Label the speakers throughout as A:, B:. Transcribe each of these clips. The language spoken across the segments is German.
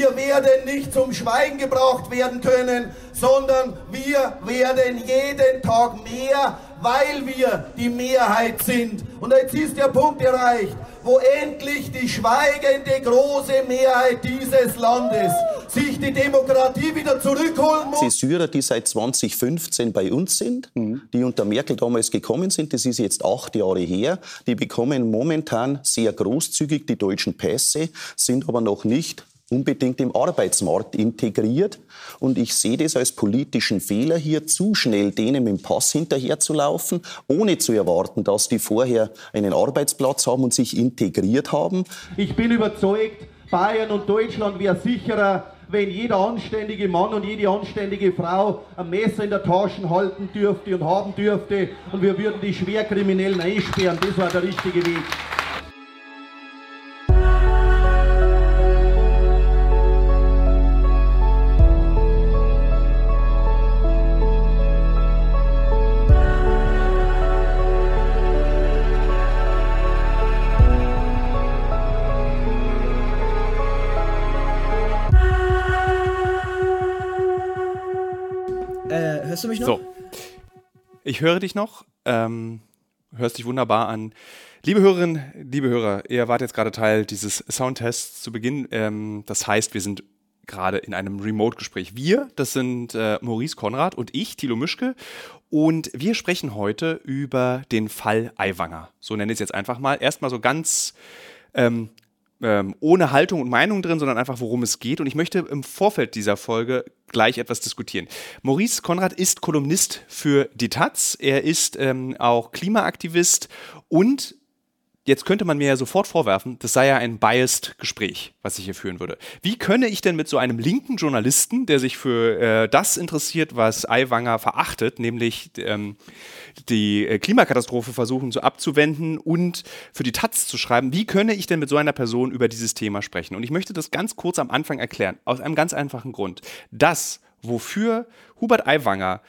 A: Wir werden nicht zum Schweigen gebracht werden können, sondern wir werden jeden Tag mehr, weil wir die Mehrheit sind. Und jetzt ist der Punkt erreicht wo endlich die schweigende große Mehrheit dieses Landes sich die Demokratie wieder zurückholen muss.
B: Die Syrer, die seit 2015 bei uns sind, mhm. die unter Merkel damals gekommen sind, das ist jetzt acht Jahre her, die bekommen momentan sehr großzügig die deutschen Pässe, sind aber noch nicht unbedingt im Arbeitsmarkt integriert. Und ich sehe das als politischen Fehler, hier zu schnell denen dem Pass hinterherzulaufen, ohne zu erwarten, dass die vorher einen Arbeitsplatz haben und sich integriert haben.
A: Ich bin überzeugt, Bayern und Deutschland wäre sicherer, wenn jeder anständige Mann und jede anständige Frau ein Messer in der Tasche halten dürfte und haben dürfte und wir würden die Schwerkriminellen einsperren. Das war der richtige Weg.
C: Hörst du mich noch? So. Ich höre dich noch. Ähm, hörst dich wunderbar an. Liebe Hörerinnen, liebe Hörer, ihr wart jetzt gerade Teil dieses Soundtests zu Beginn. Ähm, das heißt, wir sind gerade in einem Remote-Gespräch. Wir, das sind äh, Maurice Konrad und ich, Thilo Mischke. Und wir sprechen heute über den Fall Aiwanger. So nenne ich es jetzt einfach mal. Erstmal so ganz ähm, ähm, ohne Haltung und Meinung drin, sondern einfach, worum es geht. Und ich möchte im Vorfeld dieser Folge gleich etwas diskutieren. Maurice Konrad ist Kolumnist für die Taz. Er ist ähm, auch Klimaaktivist und Jetzt könnte man mir ja sofort vorwerfen, das sei ja ein biased Gespräch, was ich hier führen würde. Wie könne ich denn mit so einem linken Journalisten, der sich für äh, das interessiert, was Aiwanger verachtet, nämlich ähm, die äh, Klimakatastrophe versuchen so abzuwenden und für die Taz zu schreiben, wie könne ich denn mit so einer Person über dieses Thema sprechen? Und ich möchte das ganz kurz am Anfang erklären, aus einem ganz einfachen Grund. Das, wofür Hubert Aiwanger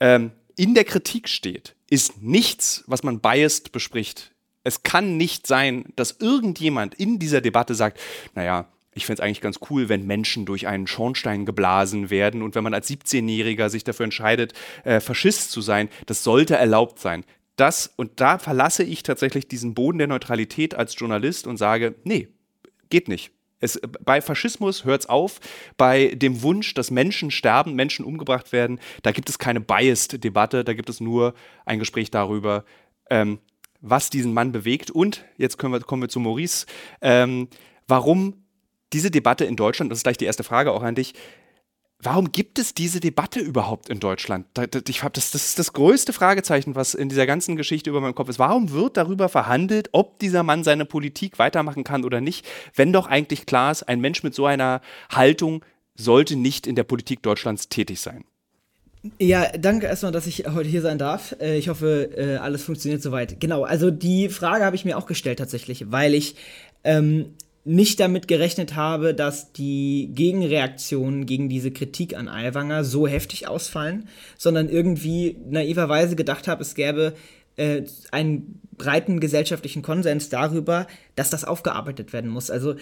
C: ähm, in der Kritik steht, ist nichts, was man biased bespricht es kann nicht sein, dass irgendjemand in dieser Debatte sagt, naja, ich fände es eigentlich ganz cool, wenn Menschen durch einen Schornstein geblasen werden und wenn man als 17-Jähriger sich dafür entscheidet, äh, Faschist zu sein, das sollte erlaubt sein. Das, und da verlasse ich tatsächlich diesen Boden der Neutralität als Journalist und sage, nee, geht nicht. Es, bei Faschismus hört es auf. Bei dem Wunsch, dass Menschen sterben, Menschen umgebracht werden, da gibt es keine Biased-Debatte, da gibt es nur ein Gespräch darüber, ähm, was diesen Mann bewegt und, jetzt wir, kommen wir zu Maurice, ähm, warum diese Debatte in Deutschland, das ist gleich die erste Frage auch an dich, warum gibt es diese Debatte überhaupt in Deutschland? Ich hab das, das ist das größte Fragezeichen, was in dieser ganzen Geschichte über meinem Kopf ist. Warum wird darüber verhandelt, ob dieser Mann seine Politik weitermachen kann oder nicht, wenn doch eigentlich klar ist, ein Mensch mit so einer Haltung sollte nicht in der Politik Deutschlands tätig sein?
D: Ja, danke erstmal, dass ich heute hier sein darf. Äh, ich hoffe, äh, alles funktioniert soweit. Genau, also die Frage habe ich mir auch gestellt tatsächlich, weil ich ähm, nicht damit gerechnet habe, dass die Gegenreaktionen gegen diese Kritik an Aiwanger so heftig ausfallen, sondern irgendwie naiverweise gedacht habe, es gäbe äh, einen breiten gesellschaftlichen Konsens darüber, dass das aufgearbeitet werden muss. Also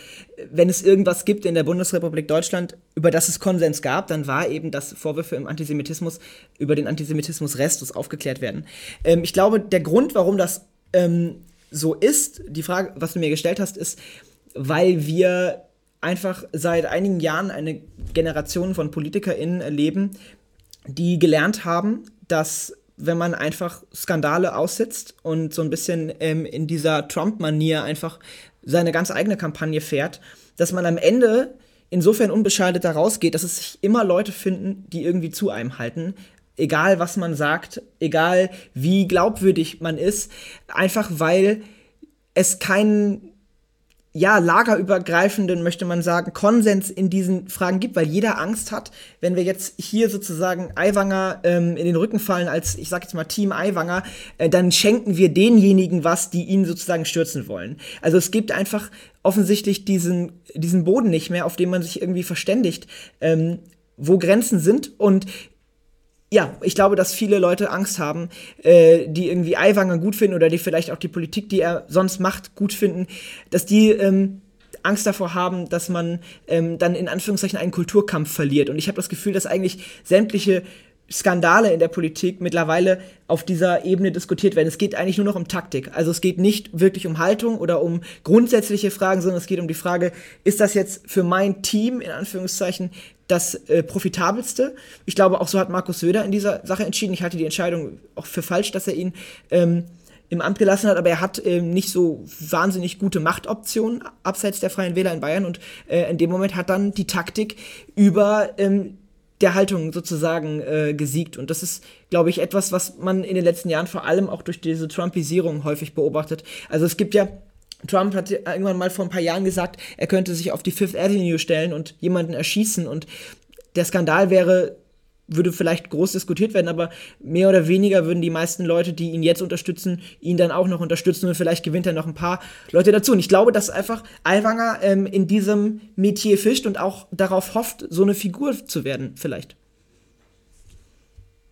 D: wenn es irgendwas gibt in der Bundesrepublik Deutschland, über das es Konsens gab, dann war eben, dass Vorwürfe im Antisemitismus über den Antisemitismus Restus aufgeklärt werden. Ähm, ich glaube, der Grund, warum das ähm, so ist, die Frage, was du mir gestellt hast, ist, weil wir einfach seit einigen Jahren eine Generation von PolitikerInnen erleben, die gelernt haben, dass wenn man einfach Skandale aussitzt und so ein bisschen ähm, in dieser Trump-Manier einfach seine ganz eigene Kampagne fährt, dass man am Ende insofern unbescheidet da rausgeht, dass es sich immer Leute finden, die irgendwie zu einem halten. Egal, was man sagt, egal wie glaubwürdig man ist, einfach weil es keinen ja, lagerübergreifenden, möchte man sagen, Konsens in diesen Fragen gibt, weil jeder Angst hat, wenn wir jetzt hier sozusagen Aiwanger ähm, in den Rücken fallen als, ich sag jetzt mal, Team Aiwanger, äh, dann schenken wir denjenigen was, die ihn sozusagen stürzen wollen. Also es gibt einfach offensichtlich diesen, diesen Boden nicht mehr, auf dem man sich irgendwie verständigt, ähm, wo Grenzen sind und ja, ich glaube, dass viele Leute Angst haben, äh, die irgendwie Aiwanger gut finden oder die vielleicht auch die Politik, die er sonst macht, gut finden, dass die ähm, Angst davor haben, dass man ähm, dann in Anführungszeichen einen Kulturkampf verliert. Und ich habe das Gefühl, dass eigentlich sämtliche Skandale in der Politik mittlerweile auf dieser Ebene diskutiert werden. Es geht eigentlich nur noch um Taktik. Also es geht nicht wirklich um Haltung oder um grundsätzliche Fragen, sondern es geht um die Frage, ist das jetzt für mein Team in Anführungszeichen das äh, profitabelste? Ich glaube, auch so hat Markus Söder in dieser Sache entschieden. Ich halte die Entscheidung auch für falsch, dass er ihn ähm, im Amt gelassen hat, aber er hat ähm, nicht so wahnsinnig gute Machtoptionen abseits der Freien Wähler in Bayern und äh, in dem Moment hat dann die Taktik über ähm, der Haltung sozusagen äh, gesiegt. Und das ist, glaube ich, etwas, was man in den letzten Jahren vor allem auch durch diese Trumpisierung häufig beobachtet. Also es gibt ja Trump hat irgendwann mal vor ein paar Jahren gesagt, er könnte sich auf die Fifth Avenue stellen und jemanden erschießen. Und der Skandal wäre würde vielleicht groß diskutiert werden, aber mehr oder weniger würden die meisten Leute, die ihn jetzt unterstützen, ihn dann auch noch unterstützen und vielleicht gewinnt er noch ein paar Leute dazu. Und ich glaube, dass einfach Aiwanger ähm, in diesem Metier fischt und auch darauf hofft, so eine Figur zu werden, vielleicht.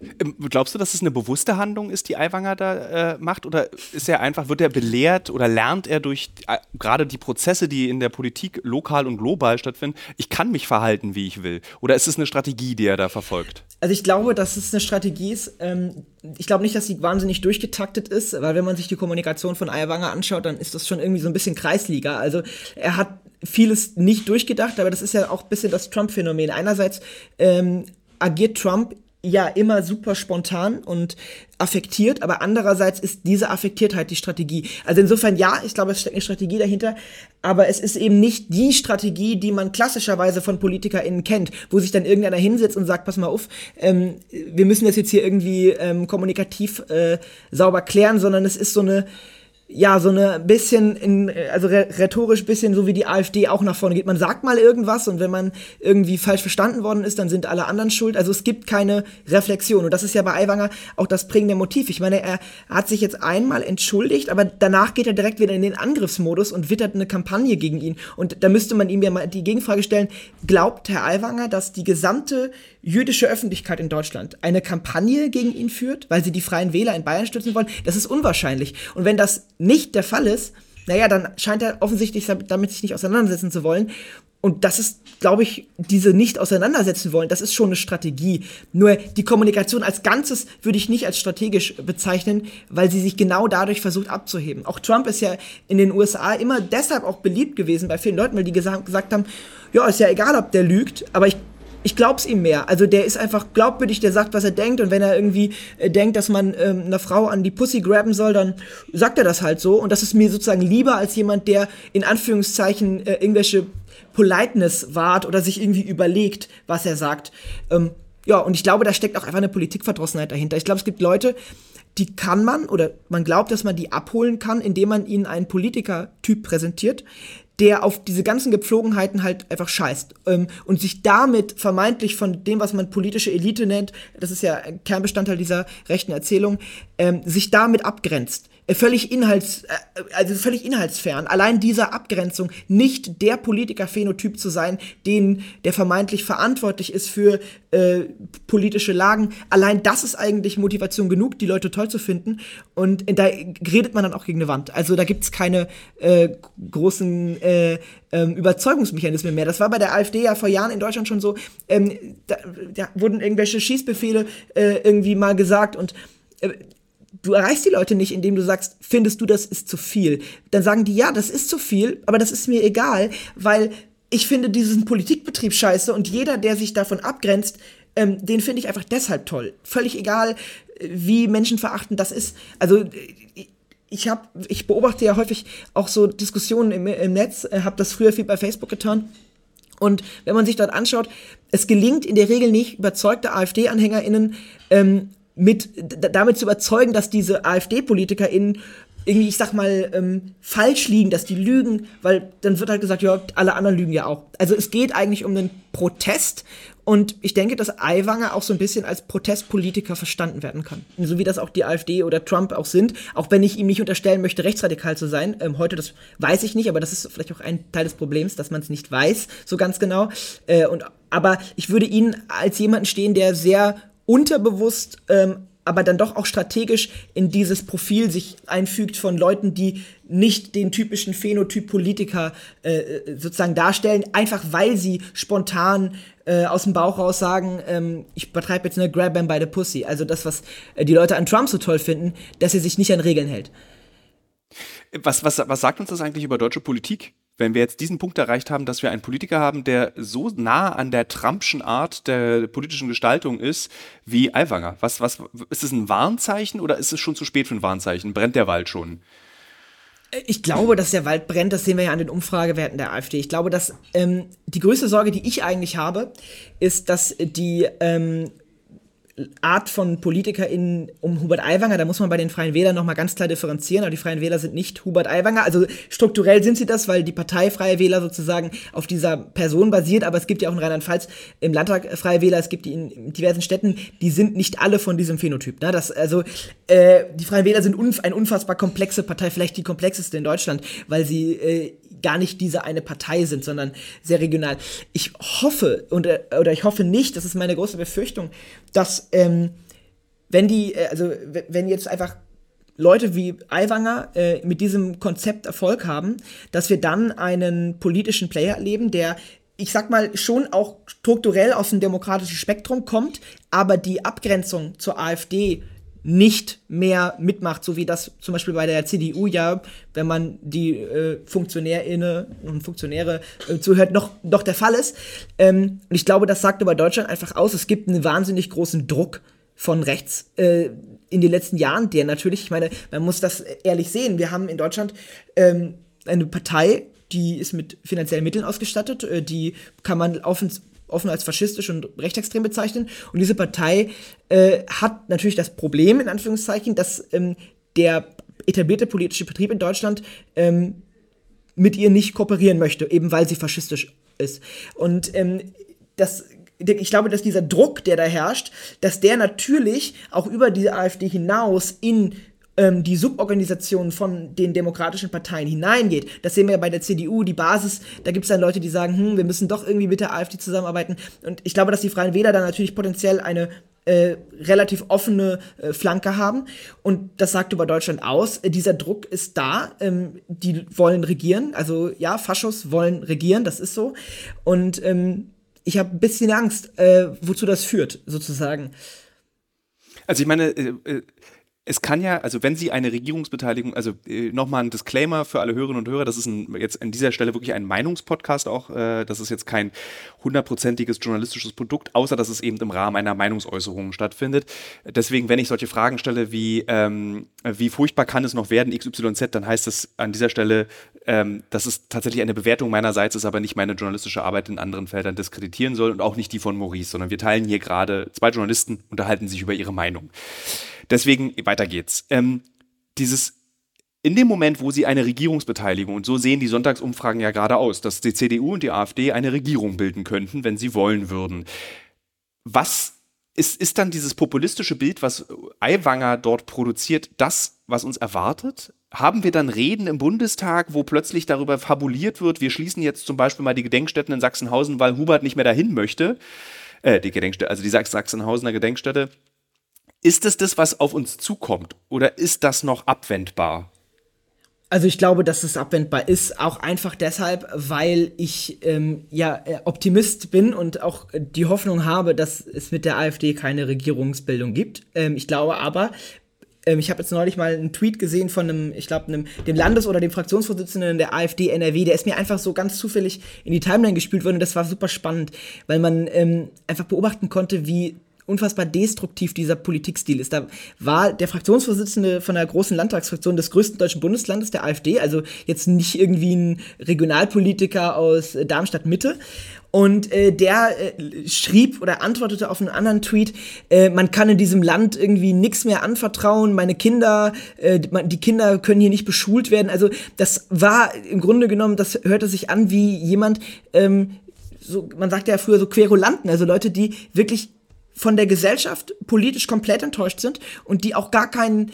C: Ähm, glaubst du, dass es eine bewusste Handlung ist, die Aiwanger da äh, macht? Oder ist er einfach, wird er belehrt oder lernt er durch äh, gerade die Prozesse, die in der Politik lokal und global stattfinden, ich kann mich verhalten, wie ich will? Oder ist es eine Strategie, die er da verfolgt?
D: Also ich glaube, dass es eine Strategie ist. Ähm, ich glaube nicht, dass sie wahnsinnig durchgetaktet ist, weil wenn man sich die Kommunikation von Aiwanger anschaut, dann ist das schon irgendwie so ein bisschen Kreisliga. Also er hat vieles nicht durchgedacht, aber das ist ja auch ein bisschen das Trump-Phänomen. Einerseits ähm, agiert Trump ja immer super spontan und affektiert, aber andererseits ist diese Affektiertheit die Strategie. Also insofern ja, ich glaube, es steckt eine Strategie dahinter, aber es ist eben nicht die Strategie, die man klassischerweise von PolitikerInnen kennt, wo sich dann irgendeiner hinsetzt und sagt, pass mal auf, ähm, wir müssen das jetzt hier irgendwie ähm, kommunikativ äh, sauber klären, sondern es ist so eine ja, so eine bisschen, in, also rhetorisch bisschen so wie die AfD auch nach vorne geht. Man sagt mal irgendwas und wenn man irgendwie falsch verstanden worden ist, dann sind alle anderen schuld. Also es gibt keine Reflexion. Und das ist ja bei Aiwanger auch das prägende Motiv. Ich meine, er hat sich jetzt einmal entschuldigt, aber danach geht er direkt wieder in den Angriffsmodus und wittert eine Kampagne gegen ihn. Und da müsste man ihm ja mal die Gegenfrage stellen, glaubt Herr Aiwanger, dass die gesamte jüdische Öffentlichkeit in Deutschland eine Kampagne gegen ihn führt, weil sie die Freien Wähler in Bayern stützen wollen? Das ist unwahrscheinlich. Und wenn das nicht der Fall ist, naja, dann scheint er offensichtlich damit sich nicht auseinandersetzen zu wollen. Und das ist, glaube ich, diese nicht auseinandersetzen wollen, das ist schon eine Strategie. Nur die Kommunikation als Ganzes würde ich nicht als strategisch bezeichnen, weil sie sich genau dadurch versucht abzuheben. Auch Trump ist ja in den USA immer deshalb auch beliebt gewesen bei vielen Leuten, weil die gesagt, haben, ja, ist ja egal, ob der lügt, aber ich ich glaub's ihm mehr. Also der ist einfach glaubwürdig, der sagt, was er denkt und wenn er irgendwie äh, denkt, dass man ähm, einer Frau an die Pussy graben soll, dann sagt er das halt so und das ist mir sozusagen lieber als jemand, der in Anführungszeichen äh, irgendwelche Politeness wahrt oder sich irgendwie überlegt, was er sagt. Ähm, ja, und ich glaube, da steckt auch einfach eine Politikverdrossenheit dahinter. Ich glaube, es gibt Leute, die kann man oder man glaubt, dass man die abholen kann, indem man ihnen einen Politikertyp präsentiert, der auf diese ganzen Gepflogenheiten halt einfach scheißt ähm, und sich damit vermeintlich von dem, was man politische Elite nennt, das ist ja Kernbestandteil dieser rechten Erzählung, ähm, sich damit abgrenzt. Äh, völlig inhalts, äh, also völlig inhaltsfern. Allein dieser Abgrenzung, nicht der Politikerphänotyp zu sein, den der vermeintlich verantwortlich ist für äh, politische Lagen. Allein das ist eigentlich Motivation genug, die Leute toll zu finden. Und da redet man dann auch gegen eine Wand. Also da gibt's keine äh, großen äh, ähm, Überzeugungsmechanismen mehr. Das war bei der AfD ja vor Jahren in Deutschland schon so. Ähm, da, da wurden irgendwelche Schießbefehle äh, irgendwie mal gesagt und äh, du erreichst die Leute nicht, indem du sagst, findest du, das ist zu viel. Dann sagen die, ja, das ist zu viel, aber das ist mir egal, weil ich finde diesen Politikbetrieb scheiße und jeder, der sich davon abgrenzt, ähm, den finde ich einfach deshalb toll. Völlig egal, wie menschenverachtend das ist. Also ich habe, ich beobachte ja häufig auch so Diskussionen im, im Netz, äh, habe das früher viel bei Facebook getan. Und wenn man sich dort anschaut, es gelingt in der Regel nicht, überzeugte AfD-AnhängerInnen ähm, mit damit zu überzeugen, dass diese AfD-PolitikerInnen irgendwie, ich sag mal, ähm, falsch liegen, dass die lügen, weil dann wird halt gesagt, ja, alle anderen lügen ja auch. Also es geht eigentlich um einen Protest und ich denke, dass Aiwanger auch so ein bisschen als Protestpolitiker verstanden werden kann. So wie das auch die AfD oder Trump auch sind. Auch wenn ich ihm nicht unterstellen möchte, rechtsradikal zu sein. Ähm, heute, das weiß ich nicht, aber das ist vielleicht auch ein Teil des Problems, dass man es nicht weiß, so ganz genau. Äh, und, aber ich würde ihn als jemanden stehen, der sehr unterbewusst ähm, aber dann doch auch strategisch in dieses Profil sich einfügt von Leuten, die nicht den typischen Phänotyp Politiker äh, sozusagen darstellen, einfach weil sie spontan äh, aus dem Bauch raus sagen, ähm, ich betreibe jetzt eine Grab him by the Pussy. Also das, was äh, die Leute an Trump so toll finden, dass er sich nicht an Regeln hält.
C: Was, was, was sagt uns das eigentlich über deutsche Politik? Wenn wir jetzt diesen Punkt erreicht haben, dass wir einen Politiker haben, der so nah an der Trumpschen Art der politischen Gestaltung ist wie Aiwanger. Was, was, ist es ein Warnzeichen oder ist es schon zu spät für ein Warnzeichen? Brennt der Wald schon?
D: Ich glaube, dass der Wald brennt, das sehen wir ja an den Umfragewerten der AfD. Ich glaube, dass ähm, die größte Sorge, die ich eigentlich habe, ist, dass die ähm, Art von PolitikerInnen um Hubert Aiwanger, da muss man bei den Freien Wählern nochmal ganz klar differenzieren, aber die Freien Wähler sind nicht Hubert Aiwanger, also strukturell sind sie das, weil die Partei Freie Wähler sozusagen auf dieser Person basiert, aber es gibt ja auch in Rheinland-Pfalz im Landtag Freie Wähler, es gibt die in diversen Städten, die sind nicht alle von diesem Phänotyp. Ne? Das, also äh, die Freien Wähler sind unf eine unfassbar komplexe Partei, vielleicht die komplexeste in Deutschland, weil sie äh, gar nicht diese eine Partei sind, sondern sehr regional. Ich hoffe, und, äh, oder ich hoffe nicht, das ist meine große Befürchtung, dass ähm, wenn die, äh, also wenn jetzt einfach Leute wie Aiwanger äh, mit diesem Konzept Erfolg haben, dass wir dann einen politischen Player erleben, der ich sag mal, schon auch strukturell aus dem demokratischen Spektrum kommt, aber die Abgrenzung zur AfD nicht mehr mitmacht, so wie das zum Beispiel bei der CDU ja, wenn man die äh, Funktionärinnen und Funktionäre äh, zuhört, noch, noch der Fall ist. Ähm, und ich glaube, das sagt über Deutschland einfach aus, es gibt einen wahnsinnig großen Druck von rechts äh, in den letzten Jahren, der natürlich, ich meine, man muss das ehrlich sehen, wir haben in Deutschland ähm, eine Partei, die ist mit finanziellen Mitteln ausgestattet, äh, die kann man offen, offen als faschistisch und rechtsextrem bezeichnen. Und diese Partei äh, hat natürlich das Problem, in Anführungszeichen, dass ähm, der etablierte politische Betrieb in Deutschland ähm, mit ihr nicht kooperieren möchte, eben weil sie faschistisch ist. Und ähm, das ich glaube, dass dieser Druck, der da herrscht, dass der natürlich auch über diese AfD hinaus in ähm, die Suborganisation von den demokratischen Parteien hineingeht. Das sehen wir ja bei der CDU, die Basis, da gibt es dann Leute, die sagen, hm, wir müssen doch irgendwie mit der AfD zusammenarbeiten. Und ich glaube, dass die Freien Wähler dann natürlich potenziell eine äh, relativ offene äh, Flanke haben. Und das sagt über Deutschland aus. Äh, dieser Druck ist da. Ähm, die wollen regieren. Also ja, Faschos wollen regieren, das ist so. Und ähm, ich habe ein bisschen Angst, äh, wozu das führt, sozusagen.
C: Also ich meine, äh, äh, es kann ja, also wenn Sie eine Regierungsbeteiligung, also äh, nochmal ein Disclaimer für alle Hörerinnen und Hörer, das ist ein, jetzt an dieser Stelle wirklich ein Meinungspodcast auch, äh, das ist jetzt kein hundertprozentiges journalistisches Produkt, außer dass es eben im Rahmen einer Meinungsäußerung stattfindet. Deswegen, wenn ich solche Fragen stelle wie, ähm, wie furchtbar kann es noch werden, XYZ, dann heißt es an dieser Stelle, ähm, dass es tatsächlich eine Bewertung meinerseits ist, aber nicht meine journalistische Arbeit in anderen Feldern diskreditieren soll und auch nicht die von Maurice, sondern wir teilen hier gerade, zwei Journalisten unterhalten sich über ihre Meinung. Deswegen, weiter geht's. Ähm, dieses in dem Moment, wo sie eine Regierungsbeteiligung, und so sehen die Sonntagsumfragen ja gerade aus, dass die CDU und die AfD eine Regierung bilden könnten, wenn sie wollen würden. Was ist, ist dann dieses populistische Bild, was Aiwanger dort produziert, das, was uns erwartet? Haben wir dann Reden im Bundestag, wo plötzlich darüber fabuliert wird, wir schließen jetzt zum Beispiel mal die Gedenkstätten in Sachsenhausen, weil Hubert nicht mehr dahin möchte? Äh, die Gedenkstätte, also die Sachsenhausener Gedenkstätte ist es das, was auf uns zukommt oder ist das noch abwendbar?
D: Also ich glaube, dass es abwendbar ist, auch einfach deshalb, weil ich ähm, ja äh, Optimist bin und auch die Hoffnung habe, dass es mit der AfD keine Regierungsbildung gibt. Ähm, ich glaube aber, ähm, ich habe jetzt neulich mal einen Tweet gesehen von einem, ich glaube, dem Landes- oder dem Fraktionsvorsitzenden der AfD NRW, der ist mir einfach so ganz zufällig in die Timeline gespielt worden das war super spannend, weil man ähm, einfach beobachten konnte, wie unfassbar destruktiv dieser Politikstil ist. Da war der Fraktionsvorsitzende von der großen Landtagsfraktion des größten deutschen Bundeslandes, der AfD, also jetzt nicht irgendwie ein Regionalpolitiker aus Darmstadt Mitte. Und äh, der äh, schrieb oder antwortete auf einen anderen Tweet, äh, man kann in diesem Land irgendwie nichts mehr anvertrauen, meine Kinder, äh, die Kinder können hier nicht beschult werden. Also das war im Grunde genommen, das hörte sich an wie jemand, ähm, so, man sagt ja früher so Querulanten, also Leute, die wirklich von der Gesellschaft politisch komplett enttäuscht sind und die auch gar keinen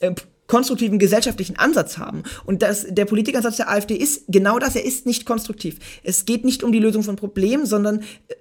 D: äh, konstruktiven gesellschaftlichen Ansatz haben. Und das, der Politikansatz der AfD ist genau das, er ist nicht konstruktiv. Es geht nicht um die Lösung von Problemen, sondern äh,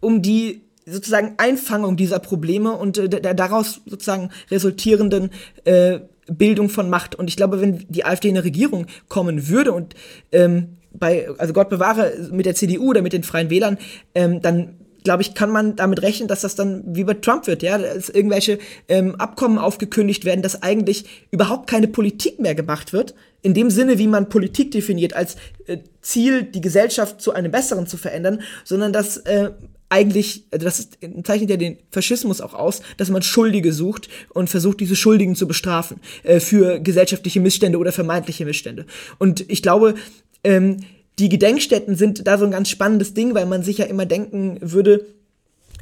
D: um die sozusagen Einfangung dieser Probleme und äh, der daraus sozusagen resultierenden äh, Bildung von Macht. Und ich glaube, wenn die AfD in eine Regierung kommen würde und ähm, bei, also Gott bewahre, mit der CDU oder mit den Freien Wählern, ähm, dann glaube ich, kann man damit rechnen, dass das dann wie bei Trump wird, ja, dass irgendwelche ähm, Abkommen aufgekündigt werden, dass eigentlich überhaupt keine Politik mehr gemacht wird, in dem Sinne, wie man Politik definiert, als äh, Ziel, die Gesellschaft zu einem Besseren zu verändern, sondern dass äh, eigentlich, also das ist, zeichnet ja den Faschismus auch aus, dass man Schuldige sucht und versucht, diese Schuldigen zu bestrafen äh, für gesellschaftliche Missstände oder vermeintliche Missstände. Und ich glaube, ähm, die Gedenkstätten sind da so ein ganz spannendes Ding, weil man sich ja immer denken würde,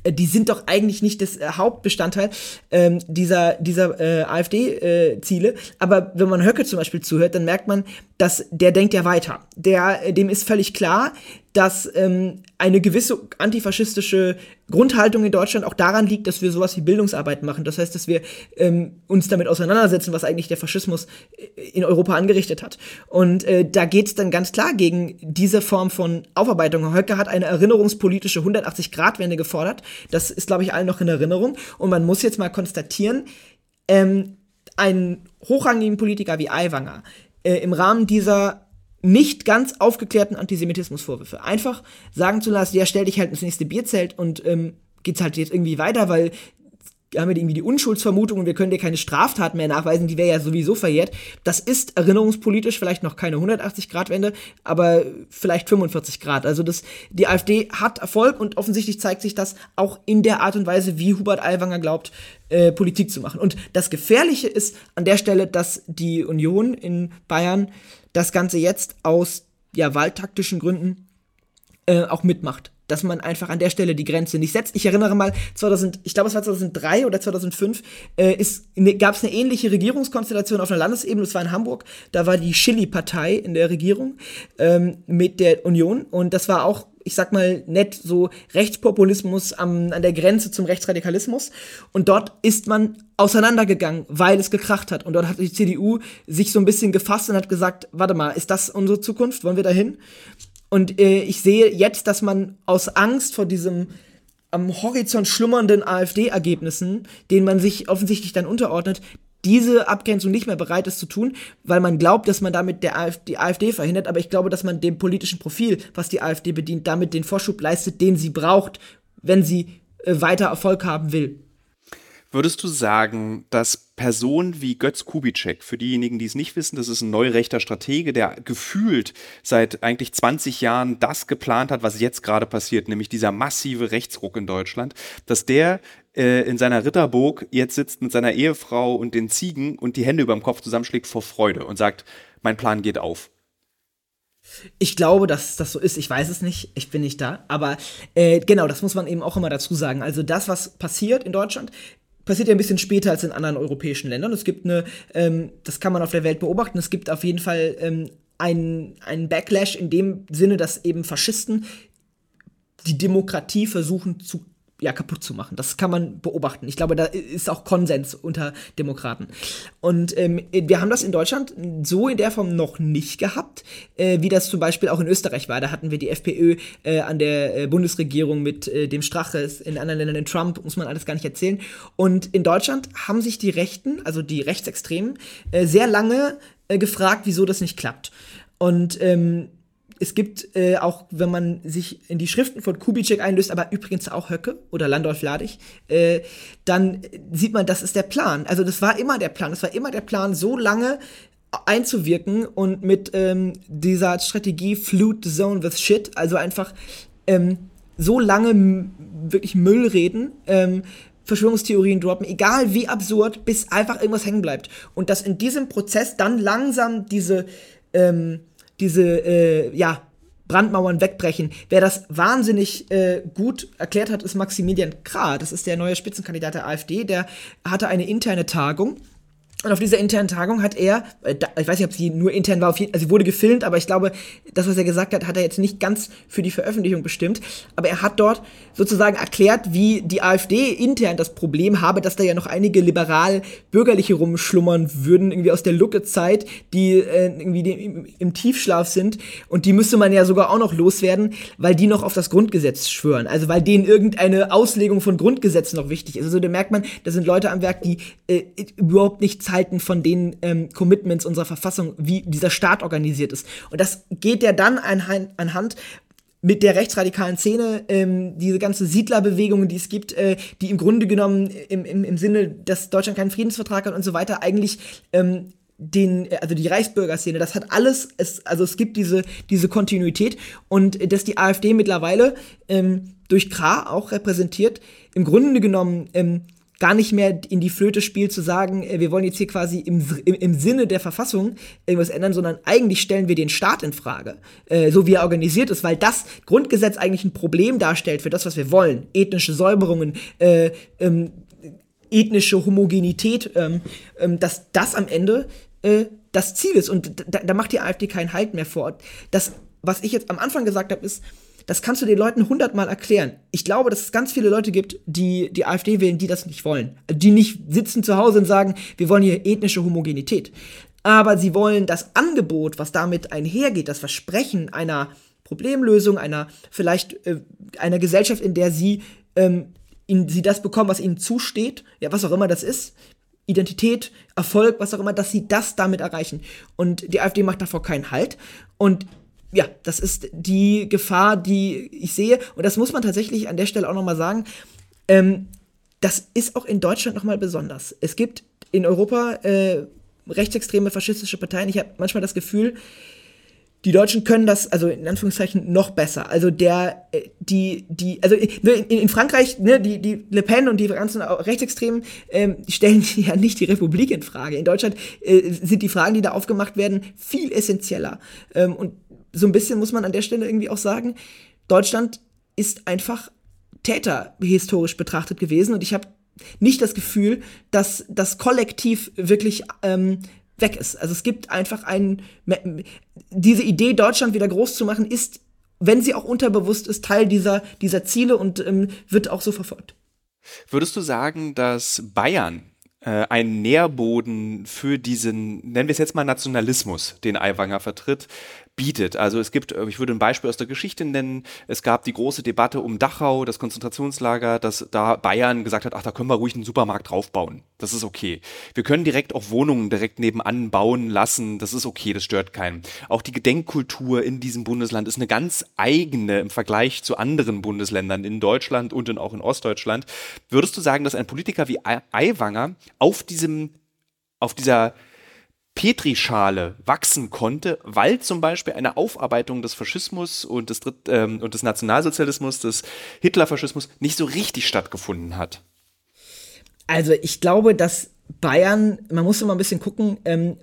D: äh, die sind doch eigentlich nicht das äh, Hauptbestandteil ähm, dieser, dieser äh, AfD-Ziele. Äh, Aber wenn man Höcke zum Beispiel zuhört, dann merkt man, dass der denkt ja weiter. Der, äh, dem ist völlig klar, dass ähm, eine gewisse antifaschistische Grundhaltung in Deutschland auch daran liegt, dass wir sowas wie Bildungsarbeit machen. Das heißt, dass wir ähm, uns damit auseinandersetzen, was eigentlich der Faschismus in Europa angerichtet hat. Und äh, da geht es dann ganz klar gegen diese Form von Aufarbeitung. Höcke hat eine erinnerungspolitische 180-Grad-Wende gefordert. Das ist, glaube ich, allen noch in Erinnerung. Und man muss jetzt mal konstatieren, ähm, einen hochrangigen Politiker wie Aiwanger äh, im Rahmen dieser nicht ganz aufgeklärten Antisemitismusvorwürfe. Einfach sagen zu lassen, ja, stell dich halt ins nächste Bierzelt und ähm, geht's halt jetzt irgendwie weiter, weil haben wir irgendwie die Unschuldsvermutung und wir können dir keine Straftat mehr nachweisen, die wäre ja sowieso verjährt. Das ist erinnerungspolitisch vielleicht noch keine 180-Grad-Wende, aber vielleicht 45 Grad. Also das, die AfD hat Erfolg und offensichtlich zeigt sich das auch in der Art und Weise, wie Hubert Aiwanger glaubt, äh, Politik zu machen. Und das Gefährliche ist an der Stelle, dass die Union in Bayern das Ganze jetzt aus ja, wahltaktischen Gründen äh, auch mitmacht. Dass man einfach an der Stelle die Grenze nicht setzt. Ich erinnere mal, 2000, ich glaube, es war 2003 oder 2005, äh, ne, gab es eine ähnliche Regierungskonstellation auf einer Landesebene, das war in Hamburg. Da war die Chili-Partei in der Regierung ähm, mit der Union und das war auch ich sag mal nett, so Rechtspopulismus am, an der Grenze zum Rechtsradikalismus. Und dort ist man auseinandergegangen, weil es gekracht hat. Und dort hat die CDU sich so ein bisschen gefasst und hat gesagt, warte mal, ist das unsere Zukunft? Wollen wir dahin? Und äh, ich sehe jetzt, dass man aus Angst vor diesem am Horizont schlummernden AfD-Ergebnissen, denen man sich offensichtlich dann unterordnet, diese Abgrenzung nicht mehr bereit ist zu tun, weil man glaubt, dass man damit der AfD, die AfD verhindert. Aber ich glaube, dass man dem politischen Profil, was die AfD bedient, damit den Vorschub leistet, den sie braucht, wenn sie äh, weiter Erfolg haben will.
C: Würdest du sagen, dass Personen wie Götz Kubitschek, für diejenigen, die es nicht wissen, das ist ein neurechter Stratege, der gefühlt seit eigentlich 20 Jahren das geplant hat, was jetzt gerade passiert, nämlich dieser massive Rechtsruck in Deutschland, dass der äh, in seiner Ritterburg jetzt sitzt mit seiner Ehefrau und den Ziegen und die Hände über dem Kopf zusammenschlägt vor Freude und sagt, mein Plan geht auf.
D: Ich glaube, dass das so ist. Ich weiß es nicht. Ich bin nicht da. Aber äh, genau, das muss man eben auch immer dazu sagen. Also das, was passiert in Deutschland, passiert ja ein bisschen später als in anderen europäischen Ländern. Es gibt eine, ähm, das kann man auf der Welt beobachten, es gibt auf jeden Fall ähm, einen, einen Backlash in dem Sinne, dass eben Faschisten die Demokratie versuchen zu ja, kaputt zu machen. Das kann man beobachten. Ich glaube, da ist auch Konsens unter Demokraten. Und ähm, wir haben das in Deutschland so in der Form noch nicht gehabt, äh, wie das zum Beispiel auch in Österreich war. Da hatten wir die FPÖ äh, an der äh, Bundesregierung mit äh, dem Strache, in anderen Ländern den Trump, muss man alles gar nicht erzählen. Und in Deutschland haben sich die Rechten, also die Rechtsextremen, äh, sehr lange äh, gefragt, wieso das nicht klappt. Und ähm, es gibt äh, auch, wenn man sich in die Schriften von Kubitschek einlöst, aber übrigens auch Höcke oder Landolf Ladig, äh, dann sieht man, das ist der Plan. Also das war immer der Plan. Das war immer der Plan, so lange einzuwirken und mit ähm, dieser Strategie Flute the Zone with Shit, also einfach ähm, so lange wirklich Müll reden, ähm, Verschwörungstheorien droppen, egal wie absurd, bis einfach irgendwas hängen bleibt. Und dass in diesem Prozess dann langsam diese ähm, diese äh, ja, Brandmauern wegbrechen. Wer das wahnsinnig äh, gut erklärt hat, ist Maximilian Krah. Das ist der neue Spitzenkandidat der AfD. Der hatte eine interne Tagung Und auf dieser internen Tagung hat er, äh, ich weiß nicht, ob sie nur intern war, also sie wurde gefilmt, aber ich glaube, das, was er gesagt hat, hat er jetzt nicht ganz für die Veröffentlichung bestimmt. Aber er hat dort sozusagen erklärt, wie die AfD intern das Problem habe, dass da ja noch einige liberal-bürgerliche rumschlummern würden, irgendwie aus der Lucke-Zeit, die äh, irgendwie im, Tiefschlaf sind. Und die müsste man ja sogar auch noch loswerden, weil die noch auf das Grundgesetz schwören. Also weil denen irgendeine Auslegung von Grundgesetzen noch wichtig ist. Also da merkt man, da sind Leute am Werk, die äh, überhaupt nichts festhalten von den ähm, Commitments unserer Verfassung, wie dieser Staat organisiert ist. Und das geht ja dann anhand mit der rechtsradikalen Szene, ähm, diese ganze Siedlerbewegung, die es gibt, äh, die im Grunde genommen im, im, im Sinne, dass Deutschland keinen Friedensvertrag hat und so weiter, eigentlich ähm, den, also die Reichsbürgerszene, das hat alles, es, also es gibt diese, diese Kontinuität und dass die AfD mittlerweile ähm, durch Kra auch repräsentiert, im Grunde genommen ähm, gar nicht mehr in die Flöte spielt, zu sagen, äh, wir wollen jetzt hier quasi im, im, im, Sinne der Verfassung irgendwas ändern, sondern eigentlich stellen wir den Staat in Frage, äh, so wie er organisiert ist, weil das Grundgesetz eigentlich ein Problem darstellt für das, was wir wollen. Ethnische Säuberungen, äh, ähm, ethnische Homogenität, ähm, ähm, dass das am Ende äh, das Ziel ist. Und da, da macht die AfD keinen Halt mehr vor. Das, was ich jetzt am Anfang gesagt habe, ist, das kannst du den Leuten hundertmal erklären. Ich glaube, dass es ganz viele Leute gibt, die die AfD wählen, die das nicht wollen. Die nicht sitzen zu Hause und sagen, wir wollen hier ethnische Homogenität. Aber sie wollen das Angebot, was damit einhergeht, das Versprechen einer Problemlösung, einer vielleicht äh, einer Gesellschaft, in der sie, ähm, in, sie das bekommen, was ihnen zusteht, ja, was auch immer das ist, Identität, Erfolg, was auch immer, dass sie das damit erreichen. Und die AfD macht davor keinen Halt. Und ja, das ist die Gefahr, die ich sehe. Und das muss man tatsächlich an der Stelle auch nochmal sagen. Ähm, das ist auch in Deutschland nochmal besonders. Es gibt in Europa äh, rechtsextreme faschistische Parteien. Ich habe manchmal das Gefühl, die Deutschen können das, also in Anführungszeichen, noch besser. Also der, äh, die, die, also in, in Frankreich, ne, die, die Le Pen und die ganzen Rechtsextremen ähm, stellen ja nicht die Republik in Frage. In Deutschland äh, sind die Fragen, die da aufgemacht werden, viel essentieller. Ähm, und so ein bisschen muss man an der Stelle irgendwie auch sagen, Deutschland ist einfach Täter historisch betrachtet gewesen und ich habe nicht das Gefühl, dass das Kollektiv wirklich ähm, weg ist. Also es gibt einfach einen, diese Idee, Deutschland wieder groß zu machen, ist, wenn sie auch unterbewusst ist, Teil dieser, dieser Ziele und ähm, wird auch so verfolgt.
C: Würdest du sagen, dass Bayern äh, ein Nährboden für diesen, nennen wir es jetzt mal Nationalismus, den Aiwanger vertritt, bietet. Also es gibt, äh, ich würde ein Beispiel aus der Geschichte nennen, es gab die große Debatte um Dachau, das Konzentrationslager, dass da Bayern gesagt hat, ach, da können wir ruhig einen Supermarkt draufbauen. Das ist okay. Wir können direkt auch Wohnungen direkt nebenan bauen lassen. Das ist okay, das stört keinen. Auch die Gedenkkultur in diesem Bundesland ist eine ganz eigene im Vergleich zu anderen Bundesländern in Deutschland und in, auch in Ostdeutschland. Würdest du sagen, dass ein Politiker wie Aiwanger auf diesem, auf dieser Petrischale wachsen konnte, weil zum Beispiel eine Aufarbeitung des Faschismus und des, Dritt, ähm, und des Nationalsozialismus, des Hitlerfaschismus nicht so richtig stattgefunden hat.
D: Also ich glaube, dass Bayern, man muss immer ein bisschen gucken, ähm,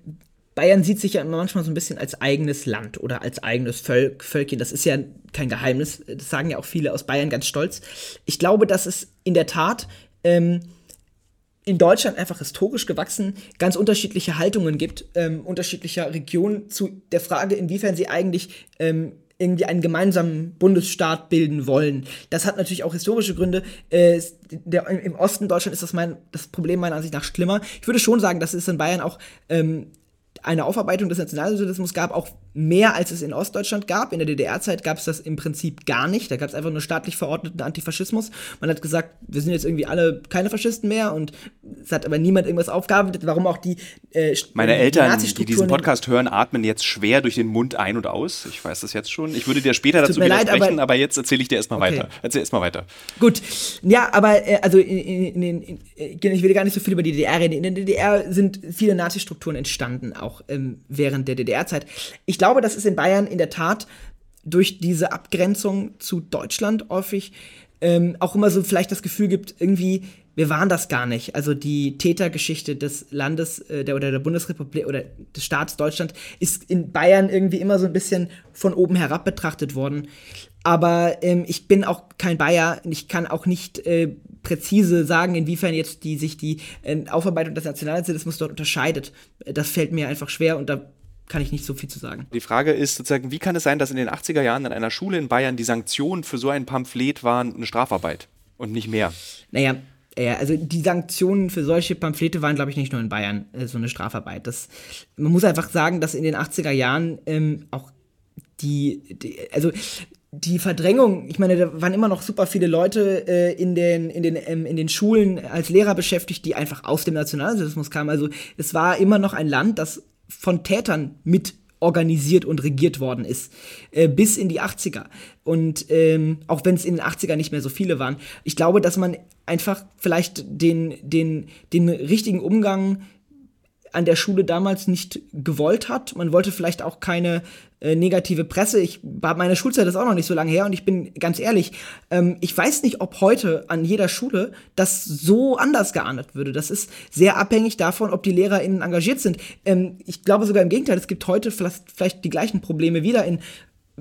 D: Bayern sieht sich ja manchmal so ein bisschen als eigenes Land oder als eigenes Völk, Völkchen. Das ist ja kein Geheimnis. Das sagen ja auch viele aus Bayern ganz stolz. Ich glaube, dass es in der Tat ähm, in Deutschland einfach historisch gewachsen ganz unterschiedliche Haltungen gibt, ähm, unterschiedlicher Regionen zu der Frage, inwiefern sie eigentlich ähm, irgendwie einen gemeinsamen Bundesstaat bilden wollen. Das hat natürlich auch historische Gründe. Äh, der, Im Osten Deutschland ist das, mein, das Problem meiner Ansicht nach schlimmer. Ich würde schon sagen, dass es in Bayern auch ähm, eine Aufarbeitung des Nationalsozialismus gab, auch mehr als es in Ostdeutschland gab. In der DDR-Zeit gab es das im Prinzip gar nicht. Da gab es einfach nur staatlich verordneten Antifaschismus. Man hat gesagt, wir sind jetzt irgendwie alle keine Faschisten mehr und es hat aber niemand irgendwas aufgearbeitet, warum auch die
C: äh, Meine Eltern, die, die diesen Podcast hören, atmen jetzt schwer durch den Mund ein und aus. Ich weiß das jetzt schon. Ich würde dir später dazu widersprechen, leid, aber, aber, jetzt erzähle ich dir erstmal okay. weiter. Erzähl erstmal weiter.
D: Gut. Ja, aber äh, also in, in, in, ich will gar nicht so viel über die DDR reden. In der DDR sind viele Nazi-Strukturen entstanden, auch ähm, während der DDR-Zeit. Ich glaube, dass es in Bayern in der Tat durch diese Abgrenzung zu Deutschland häufig ähm, auch immer so vielleicht das Gefühl gibt, irgendwie, wir waren das gar nicht. Also die Tätergeschichte des Landes äh, der, oder der Bundesrepublik oder des Staats Deutschland ist in Bayern irgendwie immer so ein bisschen von oben herab betrachtet worden. Aber ähm, ich bin auch kein Bayer und ich kann auch nicht äh, präzise sagen, inwiefern jetzt die, sich die äh, Aufarbeitung des Nationalsozialismus dort unterscheidet. Das fällt mir einfach schwer und da kann ich nicht so viel zu sagen.
C: Die Frage ist sozusagen, wie kann es sein, dass in den 80er Jahren an einer Schule in Bayern die Sanktionen für so ein Pamphlet waren eine Strafarbeit und nicht mehr?
D: Naja, ja, also die Sanktionen für solche Pamphlete waren, glaube ich, nicht nur in Bayern äh, so eine Strafarbeit. Das, man muss einfach sagen, dass in den 80er Jahren ähm, auch die, die, also die Verdrängung, ich meine, da waren immer noch super viele Leute äh, in, den, in, den, ähm, in den Schulen als Lehrer beschäftigt, die einfach aus dem Nationalsozialismus kamen. Also es war immer noch ein Land, das von Tätern mit organisiert und regiert worden ist, äh, bis in die 80er. Und ähm, auch wenn es in den 80er nicht mehr so viele waren, ich glaube, dass man einfach vielleicht den, den, den richtigen Umgang an der Schule damals nicht gewollt hat. Man wollte vielleicht auch keine äh, negative Presse. Ich meine Schulzeit ist auch noch nicht so lange her und ich bin ganz ehrlich, ähm, ich weiß nicht, ob heute an jeder Schule das so anders geahndet würde. Das ist sehr abhängig davon, ob die LehrerInnen engagiert sind. Ähm, ich glaube sogar im Gegenteil, es gibt heute vielleicht, vielleicht die gleichen Probleme wieder in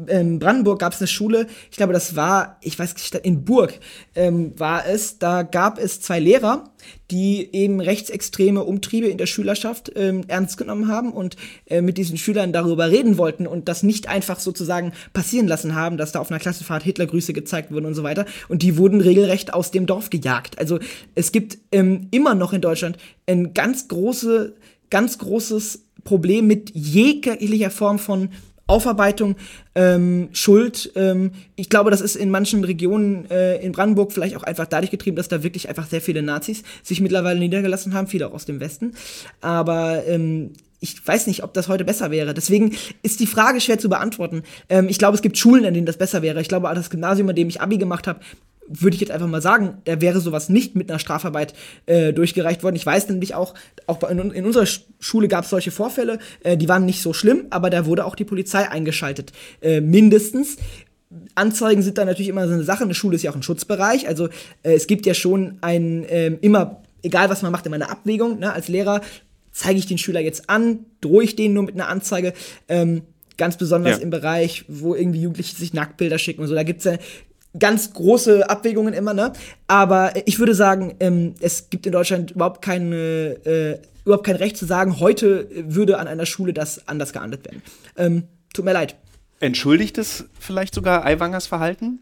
D: in Brandenburg gab es eine Schule, ich glaube, das war, ich weiß nicht, in Burg ähm, war es, da gab es zwei Lehrer, die eben rechtsextreme Umtriebe in der Schülerschaft ähm, ernst genommen haben und äh, mit diesen Schülern darüber reden wollten und das nicht einfach sozusagen passieren lassen haben, dass da auf einer Klassenfahrt Hitlergrüße gezeigt wurden und so weiter. Und die wurden regelrecht aus dem Dorf gejagt. Also es gibt ähm, immer noch in Deutschland ein ganz große, ganz großes Problem mit jeglicher Form von Aufarbeitung, ähm, Schuld. Ähm, ich glaube, das ist in manchen Regionen äh, in Brandenburg vielleicht auch einfach dadurch getrieben, dass da wirklich einfach sehr viele Nazis sich mittlerweile niedergelassen haben, viele auch aus dem Westen. Aber ähm, ich weiß nicht, ob das heute besser wäre. Deswegen ist die Frage schwer zu beantworten. Ähm, ich glaube, es gibt Schulen, in denen das besser wäre. Ich glaube, das Gymnasium, an dem ich Abi gemacht habe, würde ich jetzt einfach mal sagen, da wäre sowas nicht mit einer Strafarbeit äh, durchgereicht worden. Ich weiß nämlich auch, auch in, in unserer Schule gab es solche Vorfälle, äh, die waren nicht so schlimm, aber da wurde auch die Polizei eingeschaltet, äh, mindestens. Anzeigen sind da natürlich immer so eine Sache. Eine Schule ist ja auch ein Schutzbereich. Also äh, es gibt ja schon ein ähm, immer, egal was man macht, immer eine Abwägung. Ne? Als Lehrer zeige ich den Schüler jetzt an, drohe ich denen nur mit einer Anzeige. Ähm, ganz besonders ja. im Bereich, wo irgendwie Jugendliche sich Nacktbilder schicken und so. Da gibt es ja ganz große Abwägungen immer, ne? Aber ich würde sagen, ähm, es gibt in Deutschland überhaupt keine, äh, überhaupt kein Recht zu sagen, heute würde an einer Schule das anders geahndet werden. Ähm, tut mir leid.
C: Entschuldigt es vielleicht sogar Aiwangers Verhalten?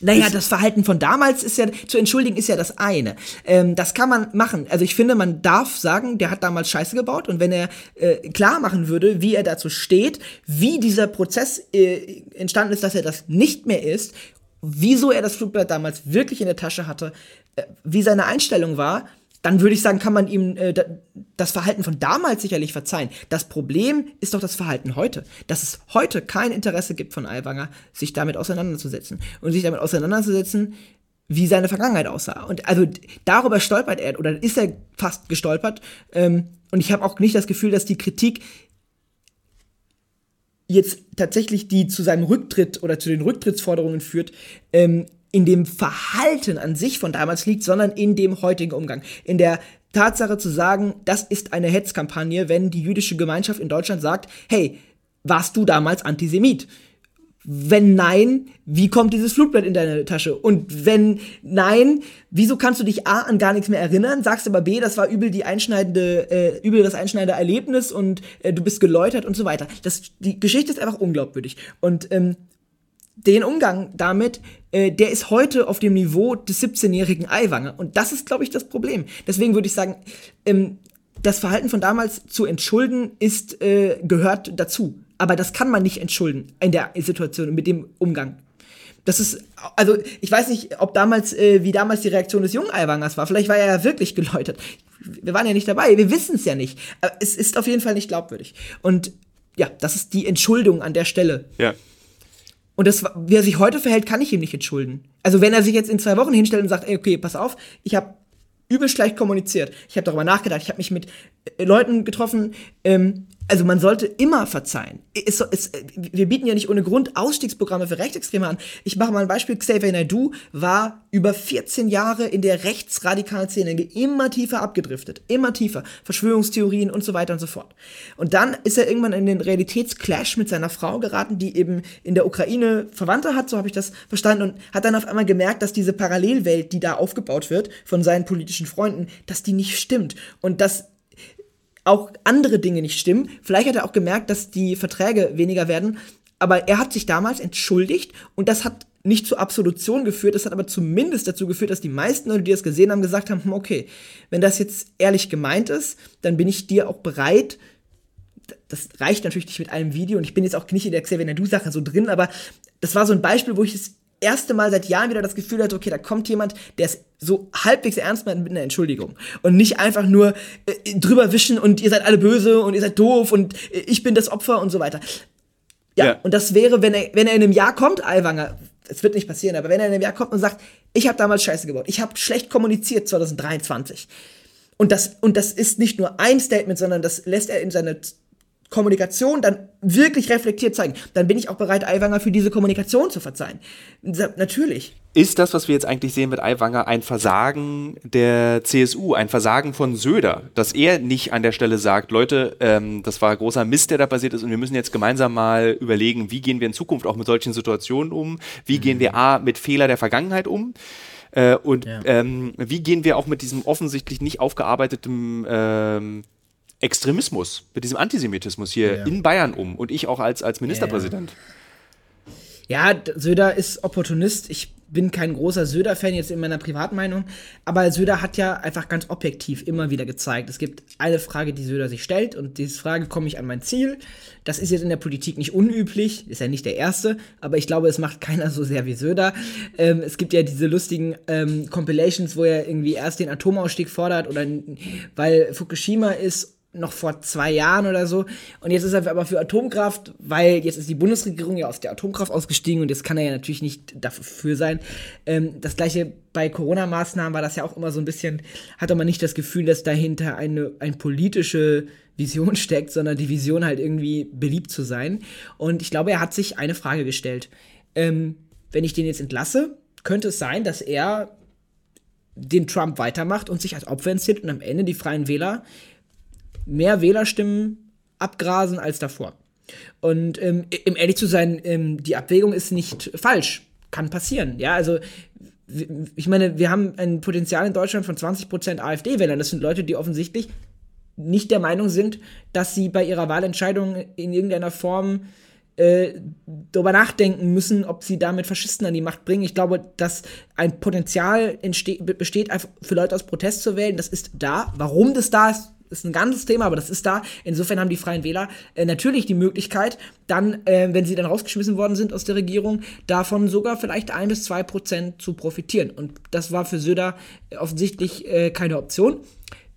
D: Naja, das Verhalten von damals ist ja, zu entschuldigen ist ja das eine. Ähm, das kann man machen. Also ich finde, man darf sagen, der hat damals Scheiße gebaut und wenn er äh, klar machen würde, wie er dazu steht, wie dieser Prozess äh, entstanden ist, dass er das nicht mehr ist, wieso er das Flugblatt damals wirklich in der Tasche hatte, äh, wie seine Einstellung war, dann würde ich sagen, kann man ihm äh, das Verhalten von damals sicherlich verzeihen. Das Problem ist doch das Verhalten heute. Dass es heute kein Interesse gibt von Aiwanger, sich damit auseinanderzusetzen. Und sich damit auseinanderzusetzen, wie seine Vergangenheit aussah. Und also darüber stolpert er oder ist er fast gestolpert. Ähm, und ich habe auch nicht das Gefühl, dass die Kritik jetzt tatsächlich die zu seinem Rücktritt oder zu den Rücktrittsforderungen führt, ähm, in dem Verhalten an sich von damals liegt, sondern in dem heutigen Umgang. In der Tatsache zu sagen, das ist eine Hetzkampagne, wenn die jüdische Gemeinschaft in Deutschland sagt, hey, warst du damals Antisemit? Wenn nein, wie kommt dieses Flugblatt in deine Tasche? Und wenn nein, wieso kannst du dich A an gar nichts mehr erinnern, sagst aber B, das war übel die einschneidende, äh, übel das einschneidende Erlebnis und äh, du bist geläutert und so weiter. Das, die Geschichte ist einfach unglaubwürdig. Und ähm, den Umgang damit, äh, der ist heute auf dem Niveau des 17-jährigen Aiwanger. Und das ist, glaube ich, das Problem. Deswegen würde ich sagen, ähm, das Verhalten von damals zu entschulden, ist, äh, gehört dazu. Aber das kann man nicht entschulden in der Situation, mit dem Umgang. Das ist, also ich weiß nicht, ob damals, äh, wie damals die Reaktion des jungen Aiwangers war. Vielleicht war er ja wirklich geläutert. Wir waren ja nicht dabei, wir wissen es ja nicht. Aber es ist auf jeden Fall nicht glaubwürdig. Und ja, das ist die Entschuldung an der Stelle.
C: Ja.
D: Und das, wie er sich heute verhält, kann ich ihm nicht entschulden. Also wenn er sich jetzt in zwei Wochen hinstellt und sagt, ey, okay, pass auf, ich habe übel schlecht kommuniziert. Ich habe darüber nachgedacht, ich habe mich mit äh, Leuten getroffen, ähm, also man sollte immer verzeihen. Es, es, wir bieten ja nicht ohne Grund Ausstiegsprogramme für Rechtsextreme an. Ich mache mal ein Beispiel. Xavier Naidoo war über 14 Jahre in der rechtsradikalen Szene immer tiefer abgedriftet. Immer tiefer. Verschwörungstheorien und so weiter und so fort. Und dann ist er irgendwann in den Realitätsclash mit seiner Frau geraten, die eben in der Ukraine Verwandte hat, so habe ich das verstanden, und hat dann auf einmal gemerkt, dass diese Parallelwelt, die da aufgebaut wird von seinen politischen Freunden, dass die nicht stimmt. Und dass auch andere Dinge nicht stimmen. Vielleicht hat er auch gemerkt, dass die Verträge weniger werden. Aber er hat sich damals entschuldigt und das hat nicht zur Absolution geführt, das hat aber zumindest dazu geführt, dass die meisten Leute, die das gesehen haben, gesagt haben, hm, okay, wenn das jetzt ehrlich gemeint ist, dann bin ich dir auch bereit, das reicht natürlich nicht mit einem Video und ich bin jetzt auch nicht in der Xavier Nadu-Sache so drin, aber das war so ein Beispiel, wo ich es erste Mal seit Jahren wieder das Gefühl hatte, okay, da kommt jemand, der es so halbwegs ernst meint mit einer Entschuldigung. Und nicht einfach nur äh, drüber wischen und ihr seid alle böse und ihr seid doof und äh, ich bin das Opfer und so weiter. Ja, ja, und das wäre, wenn er, wenn er in einem Jahr kommt, Aiwanger, es wird nicht passieren, aber wenn er in einem Jahr kommt und sagt, ich habe damals Scheiße gebaut, ich habe schlecht kommuniziert 2023. Und das, und das ist nicht nur ein Statement, sondern das lässt er in seine Kommunikation dann wirklich reflektiert zeigen, dann bin ich auch bereit, Aiwanger für diese Kommunikation zu verzeihen. Natürlich.
C: Ist das, was wir jetzt eigentlich sehen mit Aiwanger, ein Versagen der CSU, ein Versagen von Söder, dass er nicht an der Stelle sagt, Leute, ähm, das war großer Mist, der da passiert ist und wir müssen jetzt gemeinsam mal überlegen, wie gehen wir in Zukunft auch mit solchen Situationen um, wie mhm. gehen wir A mit Fehler der Vergangenheit um äh, und ja. ähm, wie gehen wir auch mit diesem offensichtlich nicht aufgearbeiteten ähm, Extremismus, mit diesem Antisemitismus hier ja. in Bayern um und ich auch als, als Ministerpräsident.
D: Ja. ja, Söder ist Opportunist. Ich bin kein großer Söder-Fan jetzt in meiner Privatmeinung, aber Söder hat ja einfach ganz objektiv immer wieder gezeigt. Es gibt eine Frage, die Söder sich stellt und diese Frage, komme ich an mein Ziel? Das ist jetzt in der Politik nicht unüblich, ist ja nicht der erste, aber ich glaube, es macht keiner so sehr wie Söder. Ähm, es gibt ja diese lustigen ähm, Compilations, wo er irgendwie erst den Atomausstieg fordert oder weil Fukushima ist noch vor zwei Jahren oder so. Und jetzt ist er aber für Atomkraft, weil jetzt ist die Bundesregierung ja aus der Atomkraft ausgestiegen und jetzt kann er ja natürlich nicht dafür sein. Ähm, das gleiche bei Corona-Maßnahmen war das ja auch immer so ein bisschen, hatte man nicht das Gefühl, dass dahinter eine, eine politische Vision steckt, sondern die Vision halt irgendwie beliebt zu sein. Und ich glaube, er hat sich eine Frage gestellt. Ähm, wenn ich den jetzt entlasse, könnte es sein, dass er den Trump weitermacht und sich als Opfer inszeniert und am Ende die Freien Wähler mehr Wählerstimmen abgrasen als davor. Und ähm, um ehrlich zu sein, ähm, die Abwägung ist nicht falsch. Kann passieren. Ja, also ich meine, wir haben ein Potenzial in Deutschland von 20% AfD-Wählern. Das sind Leute, die offensichtlich nicht der Meinung sind, dass sie bei ihrer Wahlentscheidung in irgendeiner Form äh, darüber nachdenken müssen, ob sie damit Faschisten an die Macht bringen. Ich glaube, dass ein Potenzial besteht, einfach für Leute aus Protest zu wählen. Das ist da. Warum das da ist, ist ein ganzes Thema, aber das ist da. Insofern haben die Freien Wähler äh, natürlich die Möglichkeit, dann, äh, wenn sie dann rausgeschmissen worden sind aus der Regierung, davon sogar vielleicht ein bis zwei Prozent zu profitieren. Und das war für Söder offensichtlich äh, keine Option.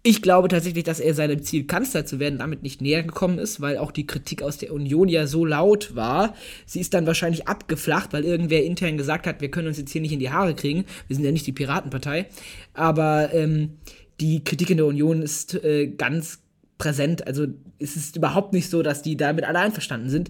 D: Ich glaube tatsächlich, dass er seinem Ziel, Kanzler zu werden, damit nicht näher gekommen ist, weil auch die Kritik aus der Union ja so laut war. Sie ist dann wahrscheinlich abgeflacht, weil irgendwer intern gesagt hat, wir können uns jetzt hier nicht in die Haare kriegen. Wir sind ja nicht die Piratenpartei. Aber ähm, die Kritik in der Union ist äh, ganz präsent. Also es ist überhaupt nicht so, dass die damit alle einverstanden sind.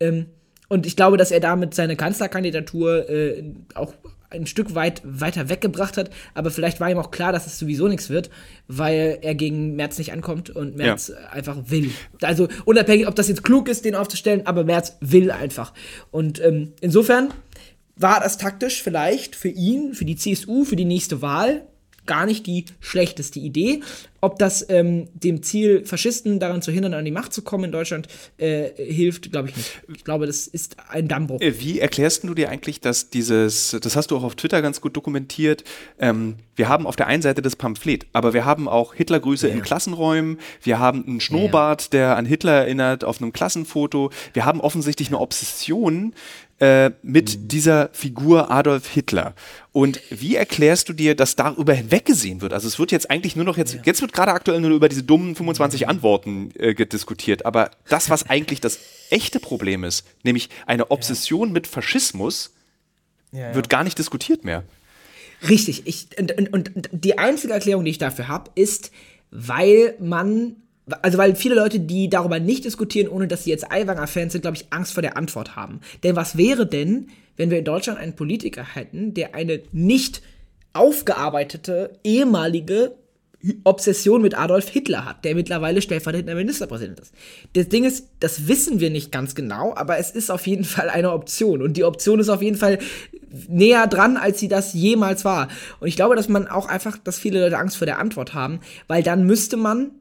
D: Ähm, und ich glaube, dass er damit seine Kanzlerkandidatur äh, auch ein Stück weit weiter weggebracht hat, aber vielleicht war ihm auch klar, dass es sowieso nichts wird, weil er gegen Merz nicht ankommt und Merz ja. einfach will. Also unabhängig, ob das jetzt klug ist, den aufzustellen, aber Merz will einfach. Und ähm, insofern war das taktisch vielleicht für ihn, für die CSU, für die nächste Wahl gar nicht die schlechteste Idee. Ob das ähm, dem Ziel, Faschisten daran zu hindern, an die Macht zu kommen in Deutschland, äh, hilft, glaube ich nicht. Ich glaube, das ist ein Dammbruch.
C: Äh, wie erklärst du dir eigentlich, dass dieses, das hast du auch auf Twitter ganz gut dokumentiert, ähm, wir haben auf der einen Seite das Pamphlet, aber wir haben auch Hitlergrüße ja. in Klassenräumen, wir haben einen Schnurrbart, ja. der an Hitler erinnert, auf einem Klassenfoto, wir haben offensichtlich eine Obsession äh, mit mhm. dieser Figur Adolf Hitler. Und wie erklärst du dir, dass darüber hinweggesehen wird? Also es wird jetzt eigentlich nur noch jetzt, ja. jetzt wird gerade aktuell nur über diese dummen 25 mhm. Antworten äh, diskutiert, aber das, was eigentlich das echte Problem ist, nämlich eine Obsession ja. mit Faschismus, ja, wird gar nicht diskutiert mehr.
D: Richtig. Ich, und, und, und die einzige Erklärung, die ich dafür habe, ist, weil man also weil viele Leute, die darüber nicht diskutieren, ohne dass sie jetzt Aiwanger-Fans sind, glaube ich, Angst vor der Antwort haben. Denn was wäre denn, wenn wir in Deutschland einen Politiker hätten, der eine nicht aufgearbeitete ehemalige Obsession mit Adolf Hitler hat, der mittlerweile stellvertretender Ministerpräsident ist. Das Ding ist, das wissen wir nicht ganz genau, aber es ist auf jeden Fall eine Option. Und die Option ist auf jeden Fall näher dran, als sie das jemals war. Und ich glaube, dass man auch einfach, dass viele Leute Angst vor der Antwort haben, weil dann müsste man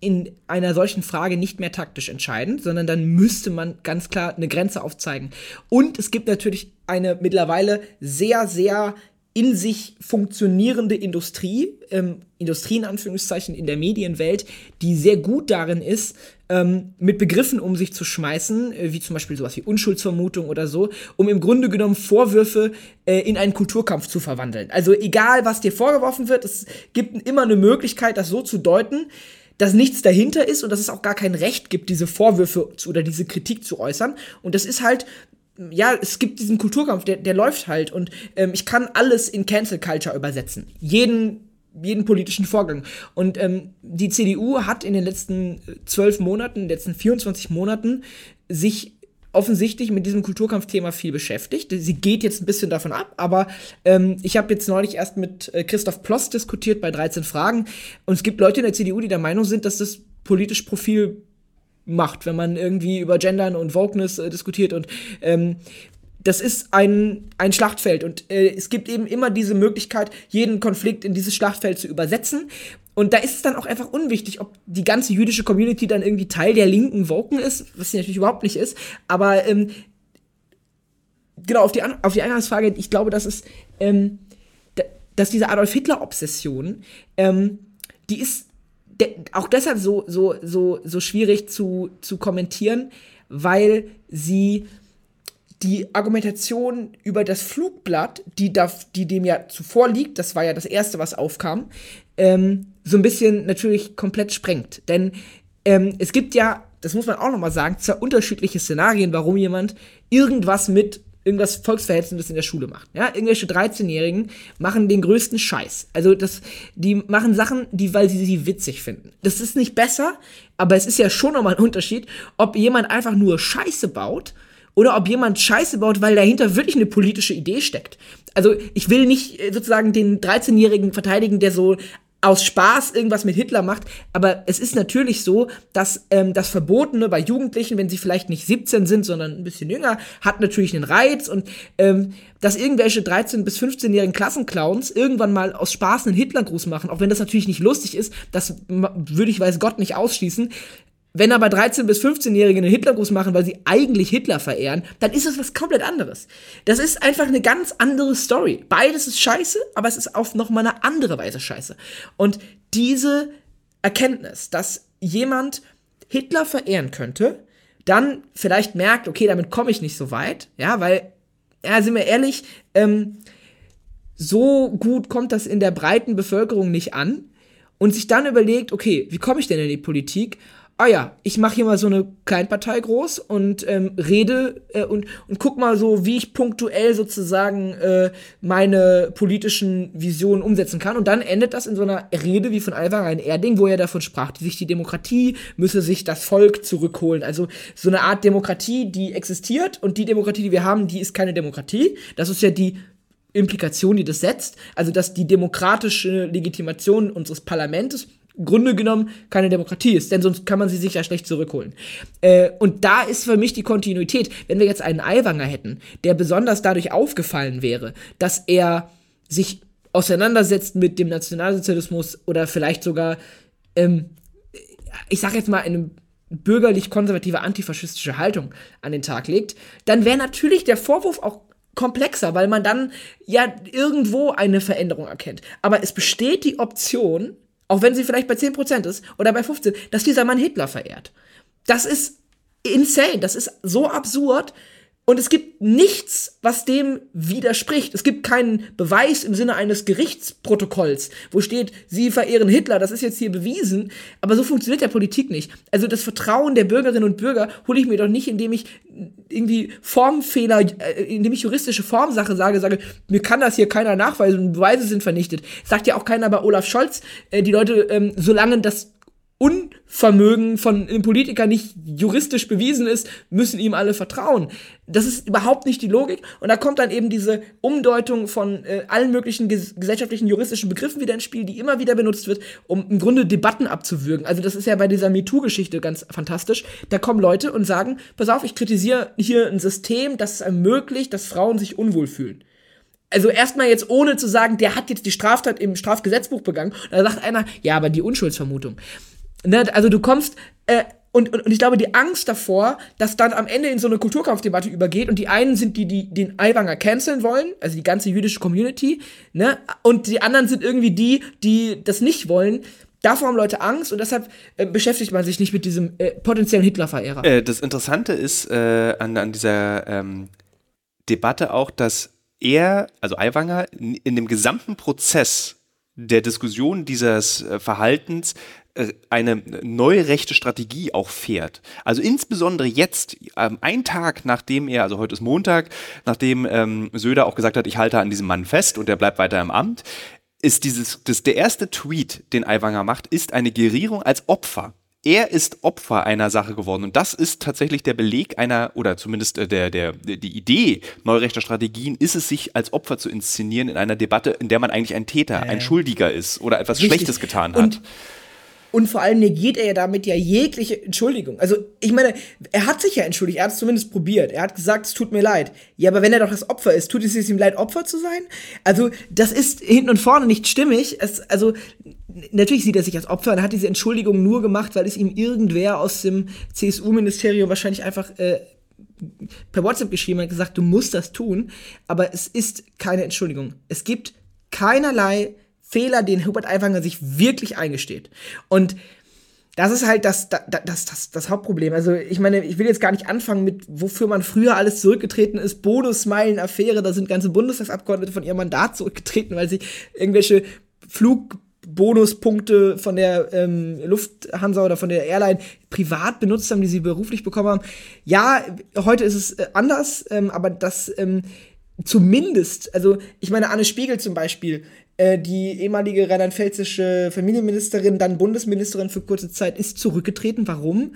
D: in einer solchen Frage nicht mehr taktisch entscheiden, sondern dann müsste man ganz klar eine Grenze aufzeigen. Und es gibt natürlich eine mittlerweile sehr, sehr in sich funktionierende Industrie, ähm, Industrie in Anführungszeichen in der Medienwelt, die sehr gut darin ist, ähm, mit Begriffen um sich zu schmeißen, äh, wie zum Beispiel sowas wie Unschuldsvermutung oder so, um im Grunde genommen Vorwürfe äh, in einen Kulturkampf zu verwandeln. Also egal, was dir vorgeworfen wird, es gibt immer eine Möglichkeit, das so zu deuten, dass nichts dahinter ist und dass es auch gar kein Recht gibt, diese Vorwürfe zu, oder diese Kritik zu äußern. Und das ist halt ja, es gibt diesen Kulturkampf, der, der läuft halt und ähm, ich kann alles in Cancel Culture übersetzen. Jeden, jeden politischen Vorgang. Und ähm, die CDU hat in den letzten äh, zwölf Monaten, in den letzten 24 Monaten sich offensichtlich mit diesem Kulturkampfthema viel beschäftigt. Sie geht jetzt ein bisschen davon ab, aber ähm, ich habe jetzt neulich erst mit äh, Christoph Ploss diskutiert bei 13 Fragen und es gibt Leute in der CDU, die der Meinung sind, dass das politisch Profil macht, wenn man irgendwie über Gendern und Wokeness äh, diskutiert und ähm, das ist ein, ein Schlachtfeld und äh, es gibt eben immer diese Möglichkeit, jeden Konflikt in dieses Schlachtfeld zu übersetzen. Und da ist es dann auch einfach unwichtig, ob die ganze jüdische Community dann irgendwie Teil der linken Woken ist, was sie natürlich überhaupt nicht ist. Aber ähm, genau, auf die, auf die Eingangsfrage, ich glaube, dass es, ähm, dass diese Adolf Hitler-Obsession, ähm, die ist auch deshalb so, so, so, so schwierig zu, zu kommentieren, weil sie die Argumentation über das Flugblatt, die, da, die dem ja zuvor liegt, das war ja das erste, was aufkam, ähm, so ein bisschen natürlich komplett sprengt. Denn ähm, es gibt ja, das muss man auch nochmal sagen, zwei unterschiedliche Szenarien, warum jemand irgendwas mit irgendwas Volksverhetzendes in der Schule macht. Ja, irgendwelche 13-Jährigen machen den größten Scheiß. Also das, die machen Sachen, die, weil sie sie witzig finden. Das ist nicht besser, aber es ist ja schon nochmal ein Unterschied, ob jemand einfach nur Scheiße baut oder ob jemand Scheiße baut, weil dahinter wirklich eine politische Idee steckt. Also ich will nicht äh, sozusagen den 13-Jährigen verteidigen, der so aus Spaß irgendwas mit Hitler macht. Aber es ist natürlich so, dass ähm, das Verbotene bei Jugendlichen, wenn sie vielleicht nicht 17 sind, sondern ein bisschen jünger, hat natürlich einen Reiz. Und ähm, dass irgendwelche 13- bis 15-jährigen Klassenclowns irgendwann mal aus Spaß einen Hitlergruß machen, auch wenn das natürlich nicht lustig ist, das würde ich weiß Gott nicht ausschließen, wenn aber 13- bis 15-Jährige einen Hitlergruß machen, weil sie eigentlich Hitler verehren, dann ist das was komplett anderes. Das ist einfach eine ganz andere Story. Beides ist scheiße, aber es ist auf nochmal eine andere Weise scheiße. Und diese Erkenntnis, dass jemand Hitler verehren könnte, dann vielleicht merkt, okay, damit komme ich nicht so weit, ja, weil, ja, sind wir ehrlich, ähm, so gut kommt das in der breiten Bevölkerung nicht an und sich dann überlegt, okay, wie komme ich denn in die Politik? Ah ja, ich mache hier mal so eine Kleinpartei groß und ähm, rede äh, und, und guck mal so, wie ich punktuell sozusagen äh, meine politischen Visionen umsetzen kann. Und dann endet das in so einer Rede wie von Alvar Erding, wo er davon sprach, die sich die Demokratie müsse sich das Volk zurückholen. Also so eine Art Demokratie, die existiert und die Demokratie, die wir haben, die ist keine Demokratie. Das ist ja die Implikation, die das setzt. Also dass die demokratische Legitimation unseres Parlaments Grunde genommen keine Demokratie ist, denn sonst kann man sie sich ja schlecht zurückholen. Äh, und da ist für mich die Kontinuität. Wenn wir jetzt einen Aiwanger hätten, der besonders dadurch aufgefallen wäre, dass er sich auseinandersetzt mit dem Nationalsozialismus oder vielleicht sogar, ähm, ich sag jetzt mal, eine bürgerlich-konservative antifaschistische Haltung an den Tag legt, dann wäre natürlich der Vorwurf auch komplexer, weil man dann ja irgendwo eine Veränderung erkennt. Aber es besteht die Option, auch wenn sie vielleicht bei 10% ist oder bei 15%, dass dieser Mann Hitler verehrt. Das ist insane, das ist so absurd. Und es gibt nichts, was dem widerspricht. Es gibt keinen Beweis im Sinne eines Gerichtsprotokolls, wo steht, Sie verehren Hitler, das ist jetzt hier bewiesen. Aber so funktioniert ja Politik nicht. Also das Vertrauen der Bürgerinnen und Bürger hole ich mir doch nicht, indem ich irgendwie Formfehler, äh, indem ich juristische Formsache sage, sage, mir kann das hier keiner nachweisen Beweise sind vernichtet. Sagt ja auch keiner bei Olaf Scholz, äh, die Leute, ähm, solange das Unvermögen von einem Politiker nicht juristisch bewiesen ist, müssen ihm alle vertrauen. Das ist überhaupt nicht die Logik. Und da kommt dann eben diese Umdeutung von äh, allen möglichen ges gesellschaftlichen juristischen Begriffen wieder ins Spiel, die immer wieder benutzt wird, um im Grunde Debatten abzuwürgen. Also das ist ja bei dieser MeToo-Geschichte ganz fantastisch. Da kommen Leute und sagen, pass auf, ich kritisiere hier ein System, das es ermöglicht, dass Frauen sich unwohl fühlen also erstmal jetzt ohne zu sagen, der hat jetzt die Straftat im Strafgesetzbuch begangen. da sagt einer, ja, aber die Unschuldsvermutung. Ne? Also du kommst, äh, und, und, und ich glaube, die Angst davor, dass dann am Ende in so eine Kulturkampfdebatte übergeht und die einen sind die, die den Aiwanger canceln wollen, also die ganze jüdische Community, ne? Und die anderen sind irgendwie die, die das nicht wollen. Davor haben Leute Angst und deshalb äh, beschäftigt man sich nicht mit diesem äh, potenziellen Hitler-Verehrer.
C: Äh, das Interessante ist äh, an, an dieser ähm, Debatte auch, dass er, also Aiwanger, in dem gesamten Prozess der Diskussion dieses äh, Verhaltens eine neue rechte Strategie auch fährt. Also insbesondere jetzt, ähm, ein Tag nachdem er, also heute ist Montag, nachdem ähm, Söder auch gesagt hat, ich halte an diesem Mann fest und er bleibt weiter im Amt, ist dieses, das, der erste Tweet, den Aiwanger macht, ist eine Gerierung als Opfer er ist Opfer einer Sache geworden. Und das ist tatsächlich der Beleg einer, oder zumindest äh, der, der, die Idee neurechter Strategien, ist es, sich als Opfer zu inszenieren in einer Debatte, in der man eigentlich ein Täter, äh, ein Schuldiger ist oder etwas richtig. Schlechtes getan hat.
D: Und und vor allem negiert er ja damit ja jegliche Entschuldigung. Also, ich meine, er hat sich ja entschuldigt, er hat es zumindest probiert. Er hat gesagt, es tut mir leid. Ja, aber wenn er doch das Opfer ist, tut es ihm leid, Opfer zu sein? Also, das ist hinten und vorne nicht stimmig. Es, also, natürlich sieht er sich als Opfer und hat diese Entschuldigung nur gemacht, weil es ihm irgendwer aus dem CSU-Ministerium wahrscheinlich einfach äh, per WhatsApp geschrieben hat, gesagt, du musst das tun. Aber es ist keine Entschuldigung. Es gibt keinerlei Fehler, den Hubert Aiwanger sich wirklich eingesteht. Und das ist halt das, das, das, das, das Hauptproblem. Also, ich meine, ich will jetzt gar nicht anfangen mit, wofür man früher alles zurückgetreten ist. Bonusmeilen-Affäre, da sind ganze Bundestagsabgeordnete von ihrem Mandat zurückgetreten, weil sie irgendwelche Flugbonuspunkte von der ähm, Lufthansa oder von der Airline privat benutzt haben, die sie beruflich bekommen haben. Ja, heute ist es äh, anders, ähm, aber das ähm, zumindest, also ich meine, Anne Spiegel zum Beispiel, äh, die ehemalige rheinland-pfälzische Familienministerin, dann Bundesministerin für kurze Zeit, ist zurückgetreten. Warum?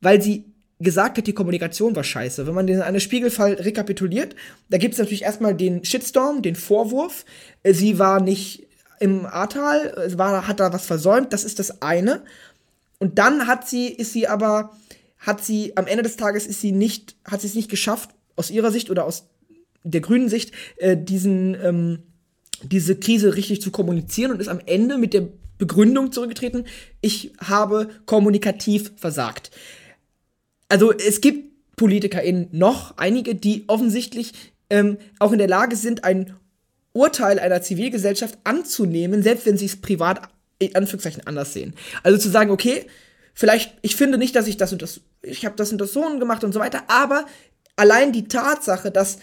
D: Weil sie gesagt hat, die Kommunikation war scheiße. Wenn man den eine Spiegelfall rekapituliert, da gibt es natürlich erstmal den Shitstorm, den Vorwurf. Äh, sie war nicht im Ahrtal, war, hat da was versäumt, das ist das eine. Und dann hat sie, ist sie aber, hat sie, am Ende des Tages ist sie nicht, hat sie es nicht geschafft, aus ihrer Sicht oder aus der grünen Sicht, äh, diesen, ähm, diese Krise richtig zu kommunizieren und ist am Ende mit der Begründung zurückgetreten, ich habe kommunikativ versagt. Also es gibt PolitikerInnen noch einige, die offensichtlich ähm, auch in der Lage sind, ein Urteil einer Zivilgesellschaft anzunehmen, selbst wenn sie es privat in Anführungszeichen anders sehen. Also zu sagen, okay, vielleicht, ich finde nicht, dass ich das und das, ich habe das und das so gemacht und so weiter, aber allein die Tatsache, dass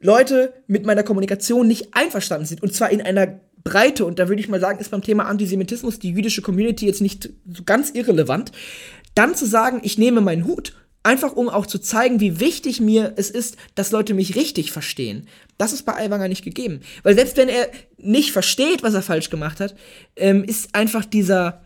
D: Leute mit meiner Kommunikation nicht einverstanden sind. Und zwar in einer Breite. Und da würde ich mal sagen, ist beim Thema Antisemitismus die jüdische Community jetzt nicht so ganz irrelevant. Dann zu sagen, ich nehme meinen Hut, einfach um auch zu zeigen, wie wichtig mir es ist, dass Leute mich richtig verstehen. Das ist bei Aiwanger nicht gegeben. Weil selbst wenn er nicht versteht, was er falsch gemacht hat, ähm, ist einfach dieser,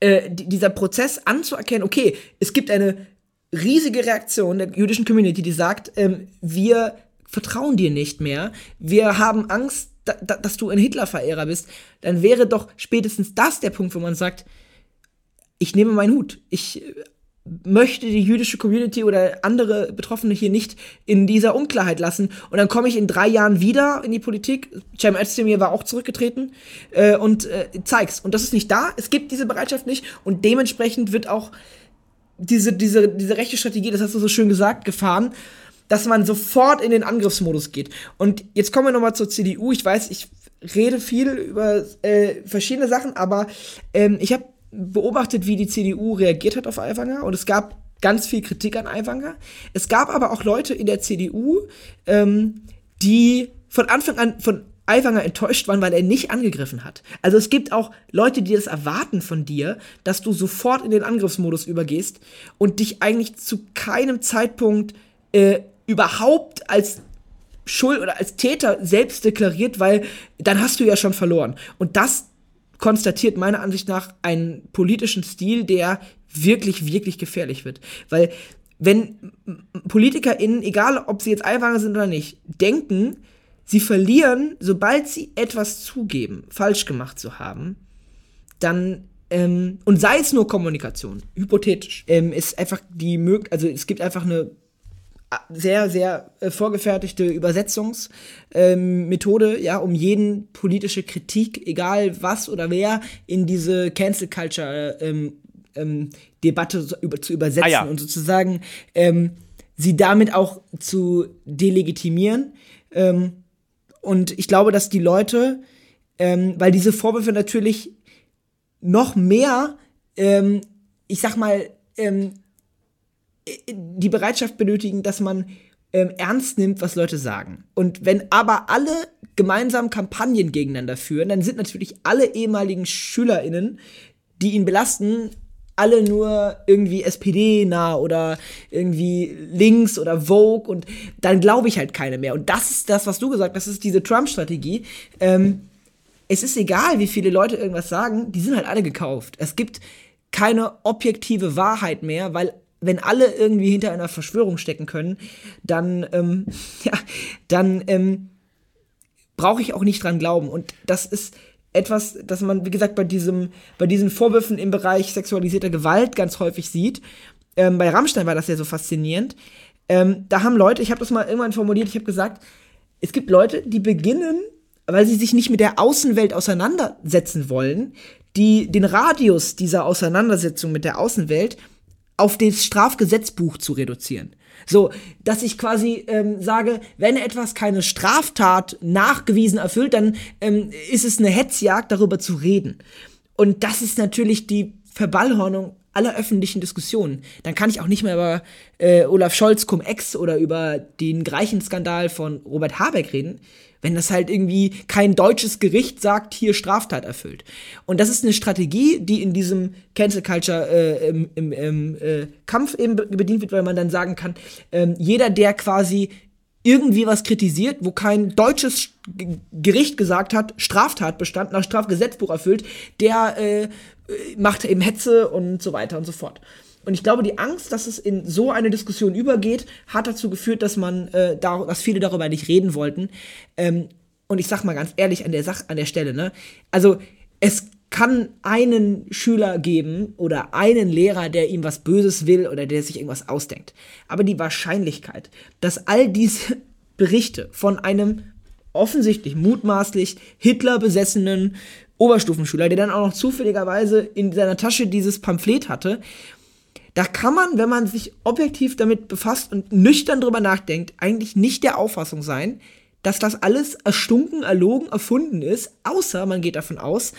D: äh, dieser Prozess anzuerkennen, okay, es gibt eine riesige Reaktion der jüdischen Community, die sagt, ähm, wir vertrauen dir nicht mehr, wir haben Angst, da, da, dass du ein Hitler-Verehrer bist, dann wäre doch spätestens das der Punkt, wo man sagt, ich nehme meinen Hut. Ich äh, möchte die jüdische Community oder andere Betroffene hier nicht in dieser Unklarheit lassen. Und dann komme ich in drei Jahren wieder in die Politik. Cem Özdemir war auch zurückgetreten äh, und äh, zeig's. Und das ist nicht da. Es gibt diese Bereitschaft nicht. Und dementsprechend wird auch diese, diese, diese rechte Strategie, das hast du so schön gesagt, gefahren dass man sofort in den Angriffsmodus geht. Und jetzt kommen wir nochmal zur CDU. Ich weiß, ich rede viel über äh, verschiedene Sachen, aber ähm, ich habe beobachtet, wie die CDU reagiert hat auf Aiwanger und es gab ganz viel Kritik an Aiwanger. Es gab aber auch Leute in der CDU, ähm, die von Anfang an von Aiwanger enttäuscht waren, weil er nicht angegriffen hat. Also es gibt auch Leute, die das erwarten von dir, dass du sofort in den Angriffsmodus übergehst und dich eigentlich zu keinem Zeitpunkt äh, überhaupt als Schuld oder als Täter selbst deklariert, weil dann hast du ja schon verloren. Und das konstatiert meiner Ansicht nach einen politischen Stil, der wirklich, wirklich gefährlich wird. Weil wenn PolitikerInnen, egal ob sie jetzt Einwanderer sind oder nicht, denken, sie verlieren, sobald sie etwas zugeben, falsch gemacht zu haben, dann ähm, und sei es nur Kommunikation, hypothetisch, ähm, ist einfach die Möglichkeit, also es gibt einfach eine sehr, sehr äh, vorgefertigte Übersetzungsmethode, ähm, ja, um jeden politische Kritik, egal was oder wer, in diese Cancel Culture ähm, ähm, Debatte zu, über, zu übersetzen ah, ja. und sozusagen ähm, sie damit auch zu delegitimieren. Ähm, und ich glaube, dass die Leute, ähm, weil diese Vorwürfe natürlich noch mehr, ich sag mal, ähm, die Bereitschaft benötigen, dass man ähm, ernst nimmt, was Leute sagen. Und wenn aber alle gemeinsam Kampagnen gegeneinander führen, dann sind natürlich alle ehemaligen SchülerInnen, die ihn belasten, alle nur irgendwie SPD-nah oder irgendwie links oder Vogue und dann glaube ich halt keine mehr. Und das ist das, was du gesagt hast, das ist diese Trump-Strategie. Ähm, es ist egal, wie viele Leute irgendwas sagen, die sind halt alle gekauft. Es gibt keine objektive Wahrheit mehr, weil wenn alle irgendwie hinter einer Verschwörung stecken können, dann, ähm, ja, dann ähm, brauche ich auch nicht dran glauben. Und das ist etwas, das man, wie gesagt, bei, diesem, bei diesen Vorwürfen im Bereich sexualisierter Gewalt ganz häufig sieht. Ähm, bei Rammstein war das ja so faszinierend. Ähm, da haben Leute, ich habe das mal irgendwann formuliert, ich habe gesagt, es gibt Leute, die beginnen, weil sie sich nicht mit der Außenwelt auseinandersetzen wollen, die den Radius dieser Auseinandersetzung mit der Außenwelt auf das Strafgesetzbuch zu reduzieren. So, dass ich quasi ähm, sage, wenn etwas keine Straftat nachgewiesen erfüllt, dann ähm, ist es eine Hetzjagd, darüber zu reden. Und das ist natürlich die Verballhornung aller öffentlichen Diskussionen. Dann kann ich auch nicht mehr über äh, Olaf Scholz cum ex oder über den Greichenskandal von Robert Habeck reden, wenn das halt irgendwie kein deutsches Gericht sagt, hier Straftat erfüllt. Und das ist eine Strategie, die in diesem Cancel Culture äh, im, im, im äh, Kampf eben bedient wird, weil man dann sagen kann, äh, jeder, der quasi irgendwie was kritisiert, wo kein deutsches Gericht gesagt hat, Straftatbestand nach Strafgesetzbuch erfüllt, der äh, macht eben Hetze und so weiter und so fort. Und ich glaube, die Angst, dass es in so eine Diskussion übergeht, hat dazu geführt, dass man, äh, da, dass viele darüber nicht reden wollten. Ähm, und ich sag mal ganz ehrlich an der Sach an der Stelle, ne? Also es kann einen Schüler geben oder einen Lehrer, der ihm was Böses will oder der sich irgendwas ausdenkt. Aber die Wahrscheinlichkeit, dass all diese Berichte von einem offensichtlich mutmaßlich Hitler besessenen Oberstufenschüler, der dann auch noch zufälligerweise in seiner Tasche dieses Pamphlet hatte da kann man, wenn man sich objektiv damit befasst und nüchtern drüber nachdenkt, eigentlich nicht der Auffassung sein, dass das alles erstunken, erlogen, erfunden ist, außer man geht davon aus,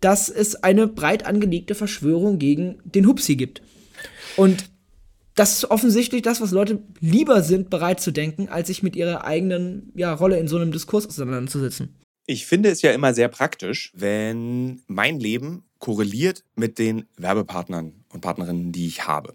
D: dass es eine breit angelegte Verschwörung gegen den Hupsi gibt. Und das ist offensichtlich das, was Leute lieber sind, bereit zu denken, als sich mit ihrer eigenen ja, Rolle in so einem Diskurs auseinanderzusetzen.
E: Ich finde es ja immer sehr praktisch, wenn mein Leben korreliert mit den Werbepartnern und Partnerinnen, die ich habe.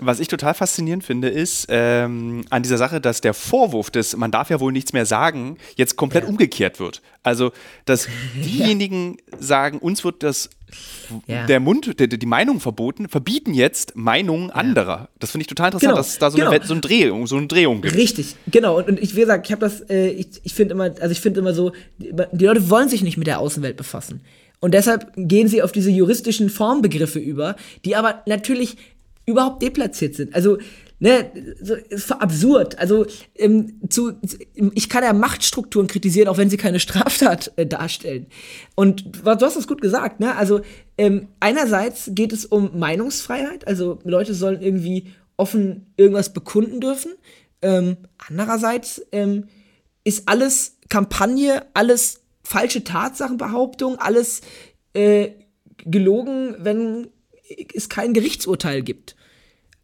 C: Was ich total faszinierend finde, ist ähm, an dieser Sache, dass der Vorwurf des man darf ja wohl nichts mehr sagen, jetzt komplett ja. umgekehrt wird. Also, dass diejenigen ja. sagen, uns wird das ja. der Mund, der, die Meinung verboten, verbieten jetzt Meinungen anderer. Das finde ich total interessant, genau. dass es da so, genau. eine, so, eine Drehung, so eine Drehung gibt.
D: Richtig, genau. Und, und ich, wie gesagt, ich habe das, äh, ich, ich finde immer, also ich finde immer so, die Leute wollen sich nicht mit der Außenwelt befassen. Und deshalb gehen sie auf diese juristischen Formbegriffe über, die aber natürlich überhaupt deplatziert sind. Also, ne, so, ist absurd. Also, ähm, zu, ich kann ja Machtstrukturen kritisieren, auch wenn sie keine Straftat äh, darstellen. Und du hast das gut gesagt, ne? Also, ähm, einerseits geht es um Meinungsfreiheit, also Leute sollen irgendwie offen irgendwas bekunden dürfen. Ähm, andererseits ähm, ist alles Kampagne, alles falsche Tatsachenbehauptung, alles äh, gelogen, wenn es kein Gerichtsurteil gibt.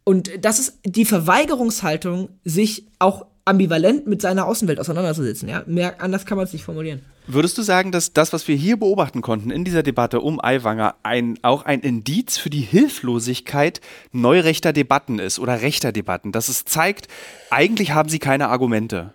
D: Und das ist die Verweigerungshaltung, sich auch ambivalent mit seiner Außenwelt auseinanderzusetzen. Ja? Mehr anders kann man es nicht formulieren.
C: Würdest du sagen, dass das, was wir hier beobachten konnten in dieser Debatte um Aiwanger, ein, auch ein Indiz für die Hilflosigkeit neurechter Debatten ist oder rechter Debatten? Dass es zeigt, eigentlich haben sie keine Argumente.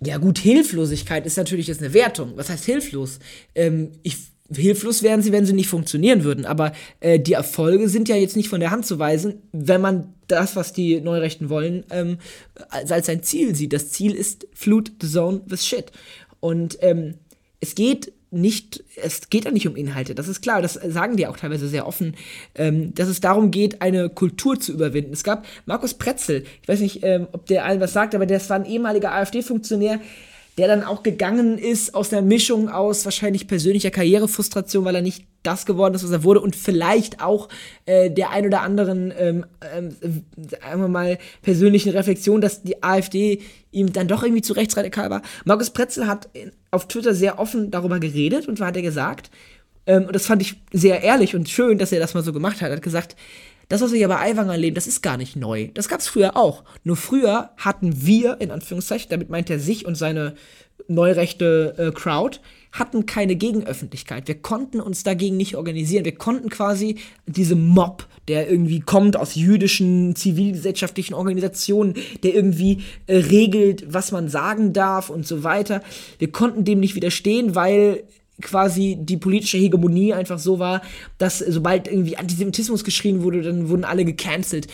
D: Ja, gut, Hilflosigkeit ist natürlich jetzt eine Wertung. Was heißt hilflos? Ähm, ich hilflos wären sie, wenn sie nicht funktionieren würden. Aber äh, die Erfolge sind ja jetzt nicht von der Hand zu weisen, wenn man das, was die Neurechten wollen, ähm, als ein Ziel sieht. Das Ziel ist Flut the Zone with Shit. Und ähm, es geht nicht, es geht ja nicht um Inhalte, das ist klar, das sagen die auch teilweise sehr offen, ähm, dass es darum geht, eine Kultur zu überwinden. Es gab Markus Pretzel, ich weiß nicht, ähm, ob der allen was sagt, aber der war ein ehemaliger AfD-Funktionär, der dann auch gegangen ist aus der Mischung aus wahrscheinlich persönlicher Karrierefrustration, weil er nicht das geworden ist, was er wurde und vielleicht auch äh, der ein oder anderen, ähm, ähm, sagen wir mal, persönlichen Reflexion, dass die AfD ihm dann doch irgendwie zu rechtsradikal war. Markus Pretzel hat auf Twitter sehr offen darüber geredet und hat er gesagt, ähm, und das fand ich sehr ehrlich und schön, dass er das mal so gemacht hat, hat gesagt, das, was wir hier bei Aiwanger erleben, das ist gar nicht neu. Das gab es früher auch. Nur früher hatten wir, in Anführungszeichen, damit meint er sich und seine neurechte äh, Crowd, hatten keine Gegenöffentlichkeit. Wir konnten uns dagegen nicht organisieren. Wir konnten quasi diese Mob, der irgendwie kommt aus jüdischen zivilgesellschaftlichen Organisationen, der irgendwie äh, regelt, was man sagen darf und so weiter. Wir konnten dem nicht widerstehen, weil quasi die politische Hegemonie einfach so war, dass sobald irgendwie Antisemitismus geschrien wurde, dann wurden alle gecancelt.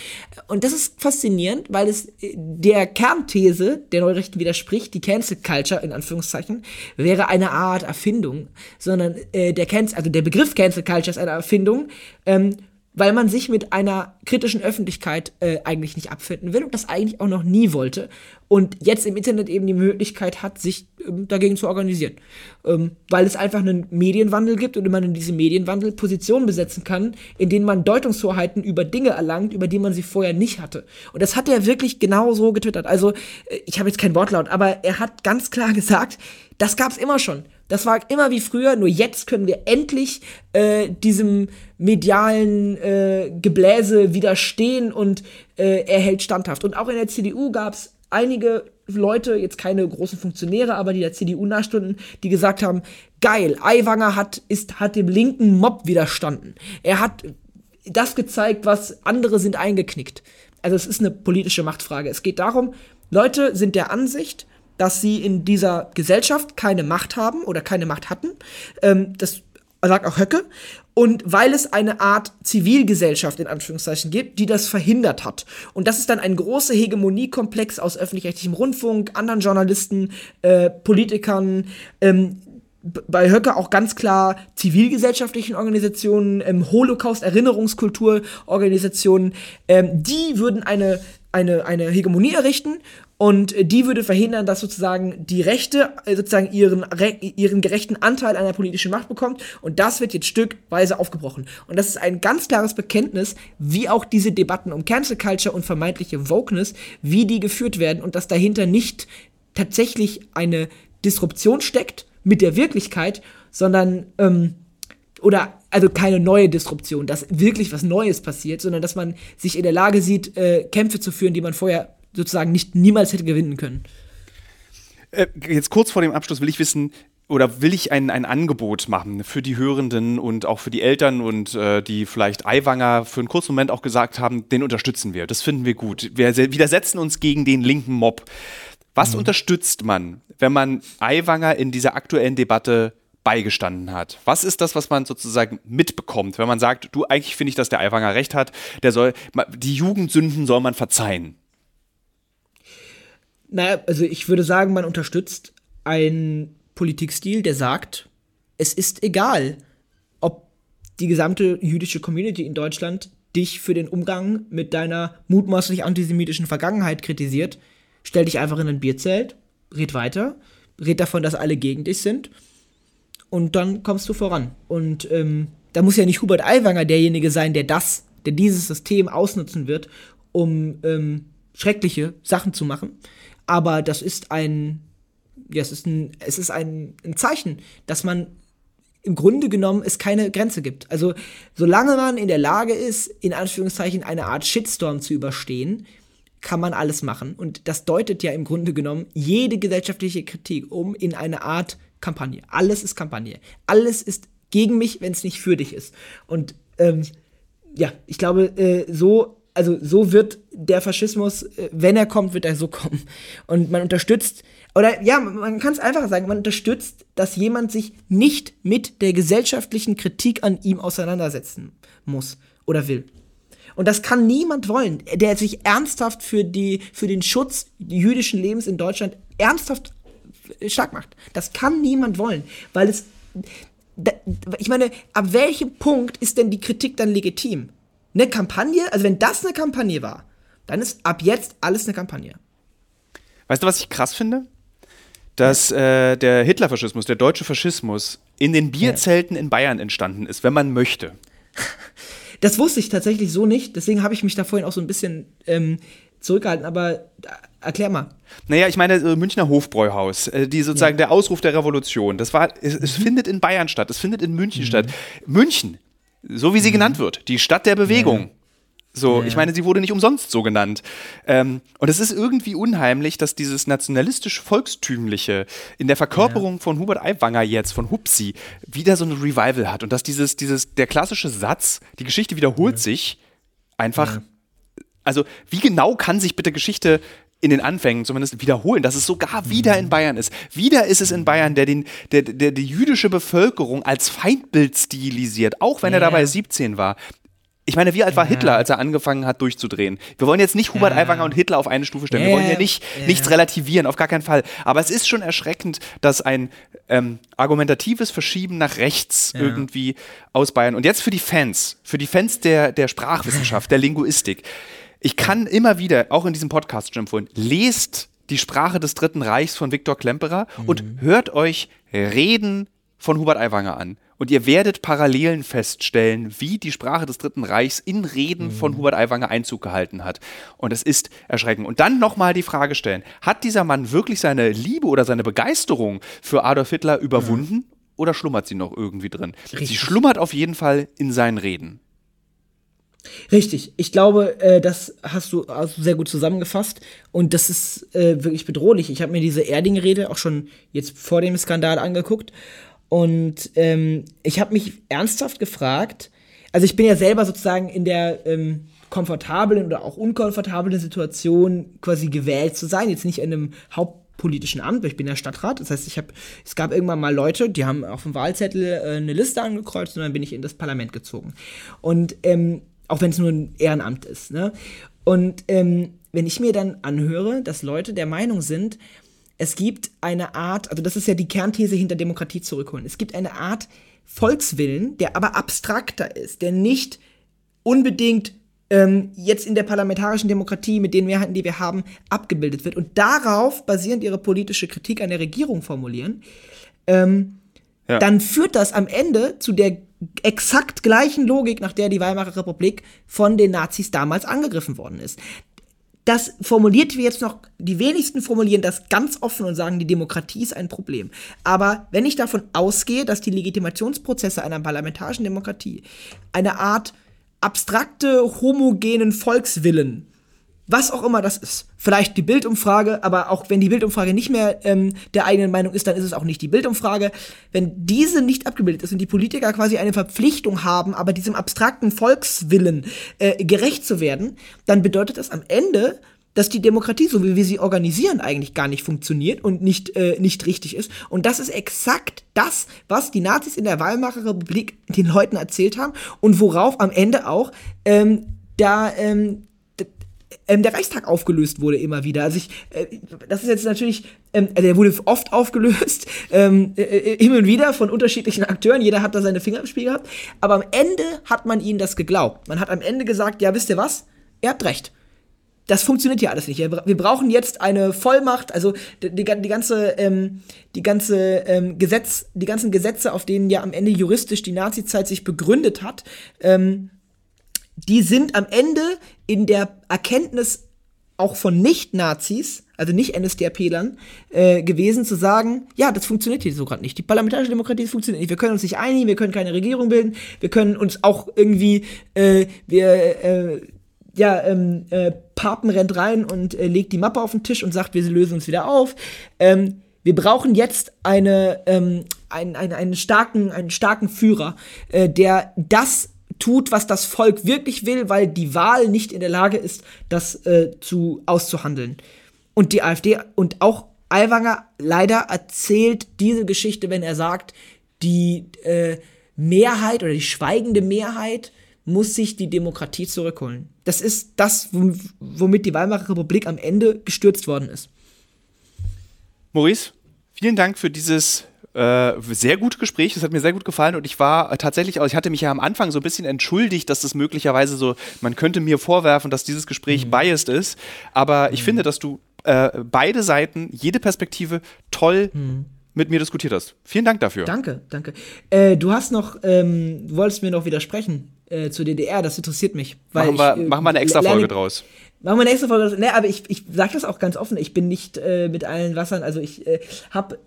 D: Und das ist faszinierend, weil es der Kernthese der Neurechten widerspricht, die Cancel Culture in Anführungszeichen wäre eine Art Erfindung, sondern äh, der Cancel, also der Begriff Cancel Culture ist eine Erfindung ähm, weil man sich mit einer kritischen Öffentlichkeit äh, eigentlich nicht abfinden will und das eigentlich auch noch nie wollte und jetzt im Internet eben die Möglichkeit hat, sich ähm, dagegen zu organisieren. Ähm, weil es einfach einen Medienwandel gibt und man in diesem Medienwandel Positionen besetzen kann, in denen man Deutungshoheiten über Dinge erlangt, über die man sie vorher nicht hatte. Und das hat er wirklich genau so getwittert. Also, äh, ich habe jetzt kein Wortlaut, aber er hat ganz klar gesagt, das gab es immer schon. Das war immer wie früher, nur jetzt können wir endlich äh, diesem medialen äh, Gebläse widerstehen und äh, er hält standhaft. Und auch in der CDU gab es einige Leute, jetzt keine großen Funktionäre, aber die der CDU nachstunden, die gesagt haben, geil, Aiwanger hat, ist, hat dem linken Mob widerstanden. Er hat das gezeigt, was andere sind eingeknickt. Also es ist eine politische Machtfrage. Es geht darum, Leute sind der Ansicht, dass sie in dieser Gesellschaft keine Macht haben oder keine Macht hatten. Ähm, das sagt auch Höcke. Und weil es eine Art Zivilgesellschaft in Anführungszeichen gibt, die das verhindert hat. Und das ist dann ein großer Hegemoniekomplex aus öffentlich-rechtlichem Rundfunk, anderen Journalisten, äh, Politikern, ähm, bei Höcke auch ganz klar zivilgesellschaftlichen Organisationen, ähm, Holocaust-Erinnerungskulturorganisationen, ähm, die würden eine, eine, eine Hegemonie errichten und die würde verhindern, dass sozusagen die Rechte äh, sozusagen ihren, ihren gerechten Anteil an der politischen Macht bekommt. Und das wird jetzt stückweise aufgebrochen. Und das ist ein ganz klares Bekenntnis, wie auch diese Debatten um Cancel Culture und vermeintliche Wokeness, wie die geführt werden und dass dahinter nicht tatsächlich eine Disruption steckt mit der Wirklichkeit, sondern ähm, oder also keine neue Disruption, dass wirklich was Neues passiert, sondern dass man sich in der Lage sieht, äh, Kämpfe zu führen, die man vorher sozusagen nicht niemals hätte gewinnen können.
C: Äh, jetzt kurz vor dem Abschluss will ich wissen, oder will ich ein, ein Angebot machen für die Hörenden und auch für die Eltern und äh, die vielleicht Aiwanger für einen kurzen Moment auch gesagt haben, den unterstützen wir. Das finden wir gut. Wir widersetzen uns gegen den linken Mob. Was mhm. unterstützt man, wenn man Aiwanger in dieser aktuellen Debatte beigestanden hat? Was ist das, was man sozusagen mitbekommt, wenn man sagt, du, eigentlich finde ich, dass der Aiwanger recht hat, der soll, die Jugendsünden soll man verzeihen?
D: Naja, also ich würde sagen, man unterstützt einen Politikstil, der sagt, es ist egal, ob die gesamte jüdische Community in Deutschland dich für den Umgang mit deiner mutmaßlich antisemitischen Vergangenheit kritisiert. Stell dich einfach in ein Bierzelt, red weiter, red davon, dass alle gegen dich sind und dann kommst du voran. Und ähm, da muss ja nicht Hubert Aiwanger derjenige sein, der das, der dieses System ausnutzen wird, um ähm, schreckliche Sachen zu machen, aber das ist ein, ja, es ist ein, es ist ein, ein Zeichen, dass man im Grunde genommen es keine Grenze gibt. Also solange man in der Lage ist, in Anführungszeichen eine Art Shitstorm zu überstehen, kann man alles machen. Und das deutet ja im Grunde genommen jede gesellschaftliche Kritik um in eine Art Kampagne. Alles ist Kampagne. Alles ist gegen mich, wenn es nicht für dich ist. Und ähm, ja, ich glaube, äh, so also so wird der Faschismus, äh, wenn er kommt, wird er so kommen. Und man unterstützt, oder ja, man kann es einfach sagen, man unterstützt, dass jemand sich nicht mit der gesellschaftlichen Kritik an ihm auseinandersetzen muss oder will. Und das kann niemand wollen, der sich ernsthaft für, die, für den Schutz jüdischen Lebens in Deutschland ernsthaft stark macht. Das kann niemand wollen, weil es. Ich meine, ab welchem Punkt ist denn die Kritik dann legitim? Eine Kampagne, also wenn das eine Kampagne war, dann ist ab jetzt alles eine Kampagne.
C: Weißt du, was ich krass finde? Dass äh, der Hitlerfaschismus, der deutsche Faschismus in den Bierzelten in Bayern entstanden ist, wenn man möchte.
D: Das wusste ich tatsächlich so nicht, deswegen habe ich mich da vorhin auch so ein bisschen ähm, zurückgehalten, aber äh, erklär mal.
C: Naja, ich meine, Münchner Hofbräuhaus, äh, die sozusagen ja. der Ausruf der Revolution, das war, es, es mhm. findet in Bayern statt, es findet in München mhm. statt. München, so wie sie mhm. genannt wird, die Stadt der Bewegung. Ja. So, ja. ich meine, sie wurde nicht umsonst so genannt. Ähm, und es ist irgendwie unheimlich, dass dieses nationalistisch-volkstümliche in der Verkörperung ja. von Hubert Aiwanger jetzt, von Hupsi, wieder so ein Revival hat. Und dass dieses, dieses, der klassische Satz, die Geschichte wiederholt sich, einfach. Also, wie genau kann sich bitte Geschichte in den Anfängen zumindest wiederholen, dass es sogar wieder in Bayern ist. Wieder ist es in Bayern, der, den, der, der die jüdische Bevölkerung als Feindbild stilisiert, auch wenn ja. er dabei 17 war. Ich meine, wie alt war ja. Hitler, als er angefangen hat, durchzudrehen? Wir wollen jetzt nicht Hubert ja. Aiwanger und Hitler auf eine Stufe stellen. Wir wollen ja nicht nichts relativieren, auf gar keinen Fall. Aber es ist schon erschreckend, dass ein ähm, argumentatives Verschieben nach rechts irgendwie aus Bayern. Und jetzt für die Fans, für die Fans der, der Sprachwissenschaft, der Linguistik. Ich kann immer wieder, auch in diesem Podcast schon empfohlen, lest die Sprache des Dritten Reichs von Viktor Klemperer mhm. und hört euch Reden von Hubert Aiwanger an. Und ihr werdet Parallelen feststellen, wie die Sprache des Dritten Reichs in Reden mhm. von Hubert Aiwanger Einzug gehalten hat. Und es ist erschreckend. Und dann nochmal die Frage stellen, hat dieser Mann wirklich seine Liebe oder seine Begeisterung für Adolf Hitler überwunden? Mhm. Oder schlummert sie noch irgendwie drin? Richtig. Sie schlummert auf jeden Fall in seinen Reden.
D: Richtig. Ich glaube, äh, das hast du, hast sehr gut zusammengefasst. Und das ist äh, wirklich bedrohlich. Ich habe mir diese Erding-Rede auch schon jetzt vor dem Skandal angeguckt. Und ähm, ich habe mich ernsthaft gefragt, also ich bin ja selber sozusagen in der ähm, komfortablen oder auch unkomfortablen Situation quasi gewählt zu sein, jetzt nicht in einem hauptpolitischen Amt, weil ich bin ja Stadtrat. Das heißt, ich habe, es gab irgendwann mal Leute, die haben auf dem Wahlzettel äh, eine Liste angekreuzt und dann bin ich in das Parlament gezogen. Und ähm, auch wenn es nur ein Ehrenamt ist. Ne? Und ähm, wenn ich mir dann anhöre, dass Leute der Meinung sind, es gibt eine Art, also das ist ja die Kernthese hinter Demokratie zurückholen, es gibt eine Art Volkswillen, der aber abstrakter ist, der nicht unbedingt ähm, jetzt in der parlamentarischen Demokratie mit den Mehrheiten, die wir haben, abgebildet wird und darauf basierend ihre politische Kritik an der Regierung formulieren, ähm, ja. dann führt das am Ende zu der exakt gleichen Logik, nach der die Weimarer Republik von den Nazis damals angegriffen worden ist. Das formuliert wir jetzt noch, die wenigsten formulieren das ganz offen und sagen, die Demokratie ist ein Problem. Aber wenn ich davon ausgehe, dass die Legitimationsprozesse einer parlamentarischen Demokratie eine Art abstrakte, homogenen Volkswillen was auch immer das ist. Vielleicht die Bildumfrage, aber auch wenn die Bildumfrage nicht mehr ähm, der eigenen Meinung ist, dann ist es auch nicht die Bildumfrage. Wenn diese nicht abgebildet ist und die Politiker quasi eine Verpflichtung haben, aber diesem abstrakten Volkswillen äh, gerecht zu werden, dann bedeutet das am Ende, dass die Demokratie, so wie wir sie organisieren, eigentlich gar nicht funktioniert und nicht, äh, nicht richtig ist. Und das ist exakt das, was die Nazis in der Weimarer Republik den Leuten erzählt haben und worauf am Ende auch ähm, da ähm, ähm, der Reichstag aufgelöst wurde immer wieder. Also ich, äh, das ist jetzt natürlich, ähm, also der wurde oft aufgelöst, ähm, äh, äh, immer wieder von unterschiedlichen Akteuren. Jeder hat da seine Finger im Spiel gehabt. Aber am Ende hat man ihnen das geglaubt. Man hat am Ende gesagt, ja, wisst ihr was? Ihr habt recht. Das funktioniert ja alles nicht. Wir brauchen jetzt eine Vollmacht, also die, die, die ganze, ähm, die ganze ähm, Gesetz, die ganzen Gesetze, auf denen ja am Ende juristisch die Nazizeit sich begründet hat, ähm, die sind am Ende in der Erkenntnis auch von Nicht-Nazis, also nicht NSDAP-Lern, äh, gewesen, zu sagen, ja, das funktioniert hier so gerade nicht. Die parlamentarische Demokratie funktioniert nicht. Wir können uns nicht einigen, wir können keine Regierung bilden, wir können uns auch irgendwie, äh, wir, äh, ja, ähm, äh, Papen rennt rein und äh, legt die Mappe auf den Tisch und sagt, wir lösen uns wieder auf. Ähm, wir brauchen jetzt eine, ähm, einen, einen, einen, starken, einen starken Führer, äh, der das tut, was das Volk wirklich will, weil die Wahl nicht in der Lage ist, das äh, zu auszuhandeln. Und die AfD und auch Aiwanger leider erzählt diese Geschichte, wenn er sagt, die äh, Mehrheit oder die schweigende Mehrheit muss sich die Demokratie zurückholen. Das ist das, womit die Weimarer Republik am Ende gestürzt worden ist.
C: Maurice, vielen Dank für dieses äh, sehr gutes Gespräch, das hat mir sehr gut gefallen und ich war tatsächlich, also ich hatte mich ja am Anfang so ein bisschen entschuldigt, dass das möglicherweise so, man könnte mir vorwerfen, dass dieses Gespräch mhm. biased ist, aber mhm. ich finde, dass du äh, beide Seiten, jede Perspektive toll mhm mit mir diskutiert hast. Vielen Dank dafür.
D: Danke, danke. Äh, du hast noch, ähm, du wolltest mir noch widersprechen äh, zur DDR, das interessiert mich.
C: machen, wir, ich, äh, machen wir eine extra Folge draus.
D: Machen wir eine extra Folge draus. Ne, aber ich, ich sage das auch ganz offen, ich bin nicht äh, mit allen Wassern, also ich äh, habe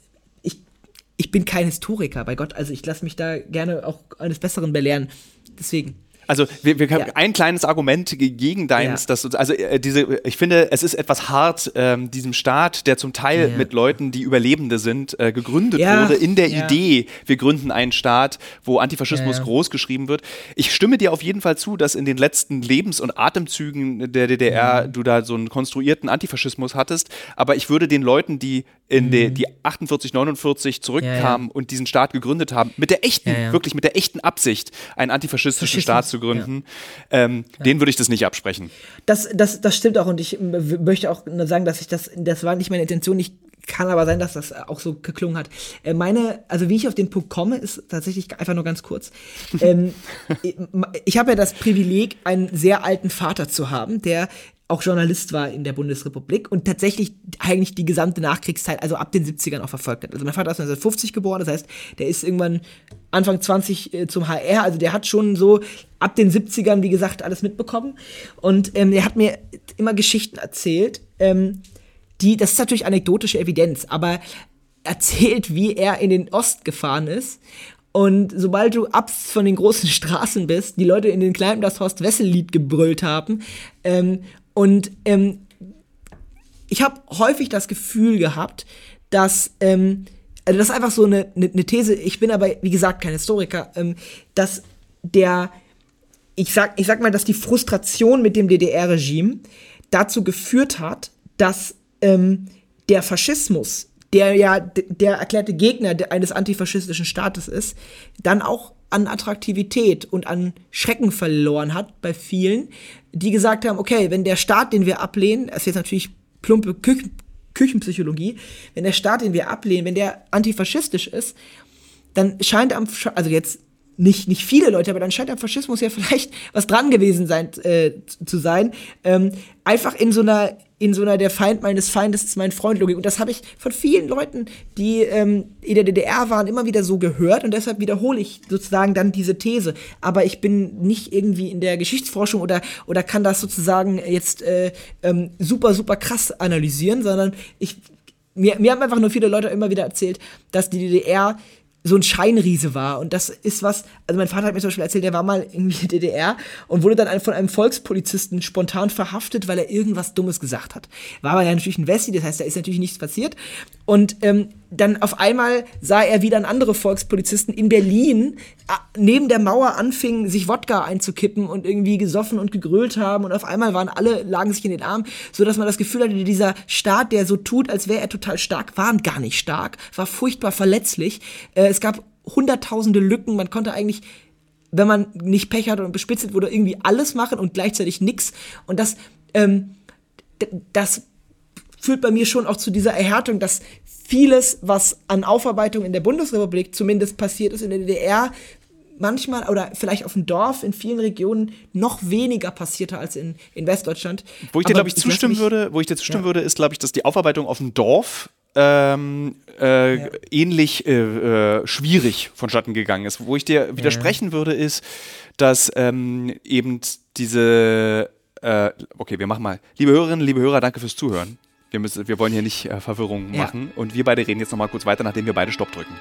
D: ich bin kein Historiker, bei Gott, also ich lasse mich da gerne auch eines Besseren belehren. Deswegen.
C: Also wir, wir ja. ein kleines Argument gegen deins, ja. dass also äh, diese, ich finde, es ist etwas hart, ähm, diesem Staat, der zum Teil ja. mit Leuten, die Überlebende sind, äh, gegründet wurde, in der Idee, wir gründen einen Staat, wo Antifaschismus groß geschrieben wird. Ich stimme dir auf jeden Fall zu, dass in den letzten Lebens- und Atemzügen der DDR du da so einen konstruierten Antifaschismus hattest, aber ich würde den Leuten, die in mhm. die, die 48, 49 zurückkamen und diesen Staat gegründet haben, mit der echten, wirklich mit der echten Absicht, einen antifaschistischen Staat zu zu gründen, ja. ähm, ja. den würde ich das nicht absprechen.
D: Das, das, das stimmt auch und ich möchte auch sagen, dass ich das, das war nicht meine Intention, ich kann aber sein, dass das auch so geklungen hat. Äh, meine, also wie ich auf den Punkt komme, ist tatsächlich einfach nur ganz kurz. ähm, ich habe ja das Privileg, einen sehr alten Vater zu haben, der auch Journalist war in der Bundesrepublik und tatsächlich eigentlich die gesamte Nachkriegszeit, also ab den 70ern auch verfolgt hat. Also mein Vater ist 1950 geboren, das heißt, der ist irgendwann Anfang 20 äh, zum HR, also der hat schon so ab den 70ern, wie gesagt, alles mitbekommen. Und ähm, er hat mir immer Geschichten erzählt, ähm, die, das ist natürlich anekdotische Evidenz, aber erzählt, wie er in den Ost gefahren ist und sobald du ab von den großen Straßen bist, die Leute in den Kneipen das Horst Wessel-Lied gebrüllt haben ähm, und ähm, ich habe häufig das Gefühl gehabt, dass, ähm, also das ist einfach so eine, eine, eine, These, ich bin aber, wie gesagt, kein Historiker, ähm, dass der, ich sag, ich sag mal, dass die Frustration mit dem DDR-Regime dazu geführt hat, dass ähm, der Faschismus, der ja der erklärte Gegner eines antifaschistischen Staates ist, dann auch an Attraktivität und an Schrecken verloren hat bei vielen, die gesagt haben, okay, wenn der Staat, den wir ablehnen, das ist jetzt natürlich plumpe Küchen, Küchenpsychologie, wenn der Staat, den wir ablehnen, wenn der antifaschistisch ist, dann scheint am, also jetzt nicht, nicht viele Leute, aber dann scheint am Faschismus ja vielleicht was dran gewesen sein, äh, zu sein. Ähm, einfach in so einer, in so einer der Feind meines Feindes ist mein Freund Logik. Und das habe ich von vielen Leuten, die ähm, in der DDR waren, immer wieder so gehört und deshalb wiederhole ich sozusagen dann diese These. Aber ich bin nicht irgendwie in der Geschichtsforschung oder, oder kann das sozusagen jetzt äh, ähm, super, super krass analysieren, sondern ich mir, mir haben einfach nur viele Leute immer wieder erzählt, dass die DDR so ein Scheinriese war. Und das ist was, also mein Vater hat mir zum Beispiel erzählt, der war mal in der DDR und wurde dann von einem Volkspolizisten spontan verhaftet, weil er irgendwas Dummes gesagt hat. War aber ja natürlich ein Wessi, das heißt, da ist natürlich nichts passiert. Und ähm, dann auf einmal sah er, wie dann andere Volkspolizisten in Berlin äh, neben der Mauer anfingen, sich Wodka einzukippen und irgendwie gesoffen und gegrölt haben. Und auf einmal waren alle, lagen sich in den Armen, sodass man das Gefühl hatte, dieser Staat, der so tut, als wäre er total stark, war gar nicht stark, war furchtbar verletzlich. Äh, es gab hunderttausende Lücken, man konnte eigentlich wenn man nicht Pech hatte und bespitzelt wurde, irgendwie alles machen und gleichzeitig nichts. Und das, ähm, das führt bei mir schon auch zu dieser Erhärtung, dass vieles, was an Aufarbeitung in der Bundesrepublik zumindest passiert ist, in der DDR manchmal oder vielleicht auf dem Dorf in vielen Regionen noch weniger passierte als in, in Westdeutschland.
C: Wo ich dir, glaube ich, zustimmen würde, wo ich dir zustimmen ja. würde, ist, glaube ich, dass die Aufarbeitung auf dem Dorf ähm, äh, ja. ähnlich äh, äh, schwierig vonstatten gegangen ist. Wo ich dir widersprechen ja. würde, ist, dass ähm, eben diese äh, okay, wir machen mal. Liebe Hörerinnen, liebe Hörer, danke fürs Zuhören. Wir, müssen, wir wollen hier nicht äh, Verwirrung machen. Und wir beide reden jetzt nochmal kurz weiter, nachdem wir beide Stopp drücken.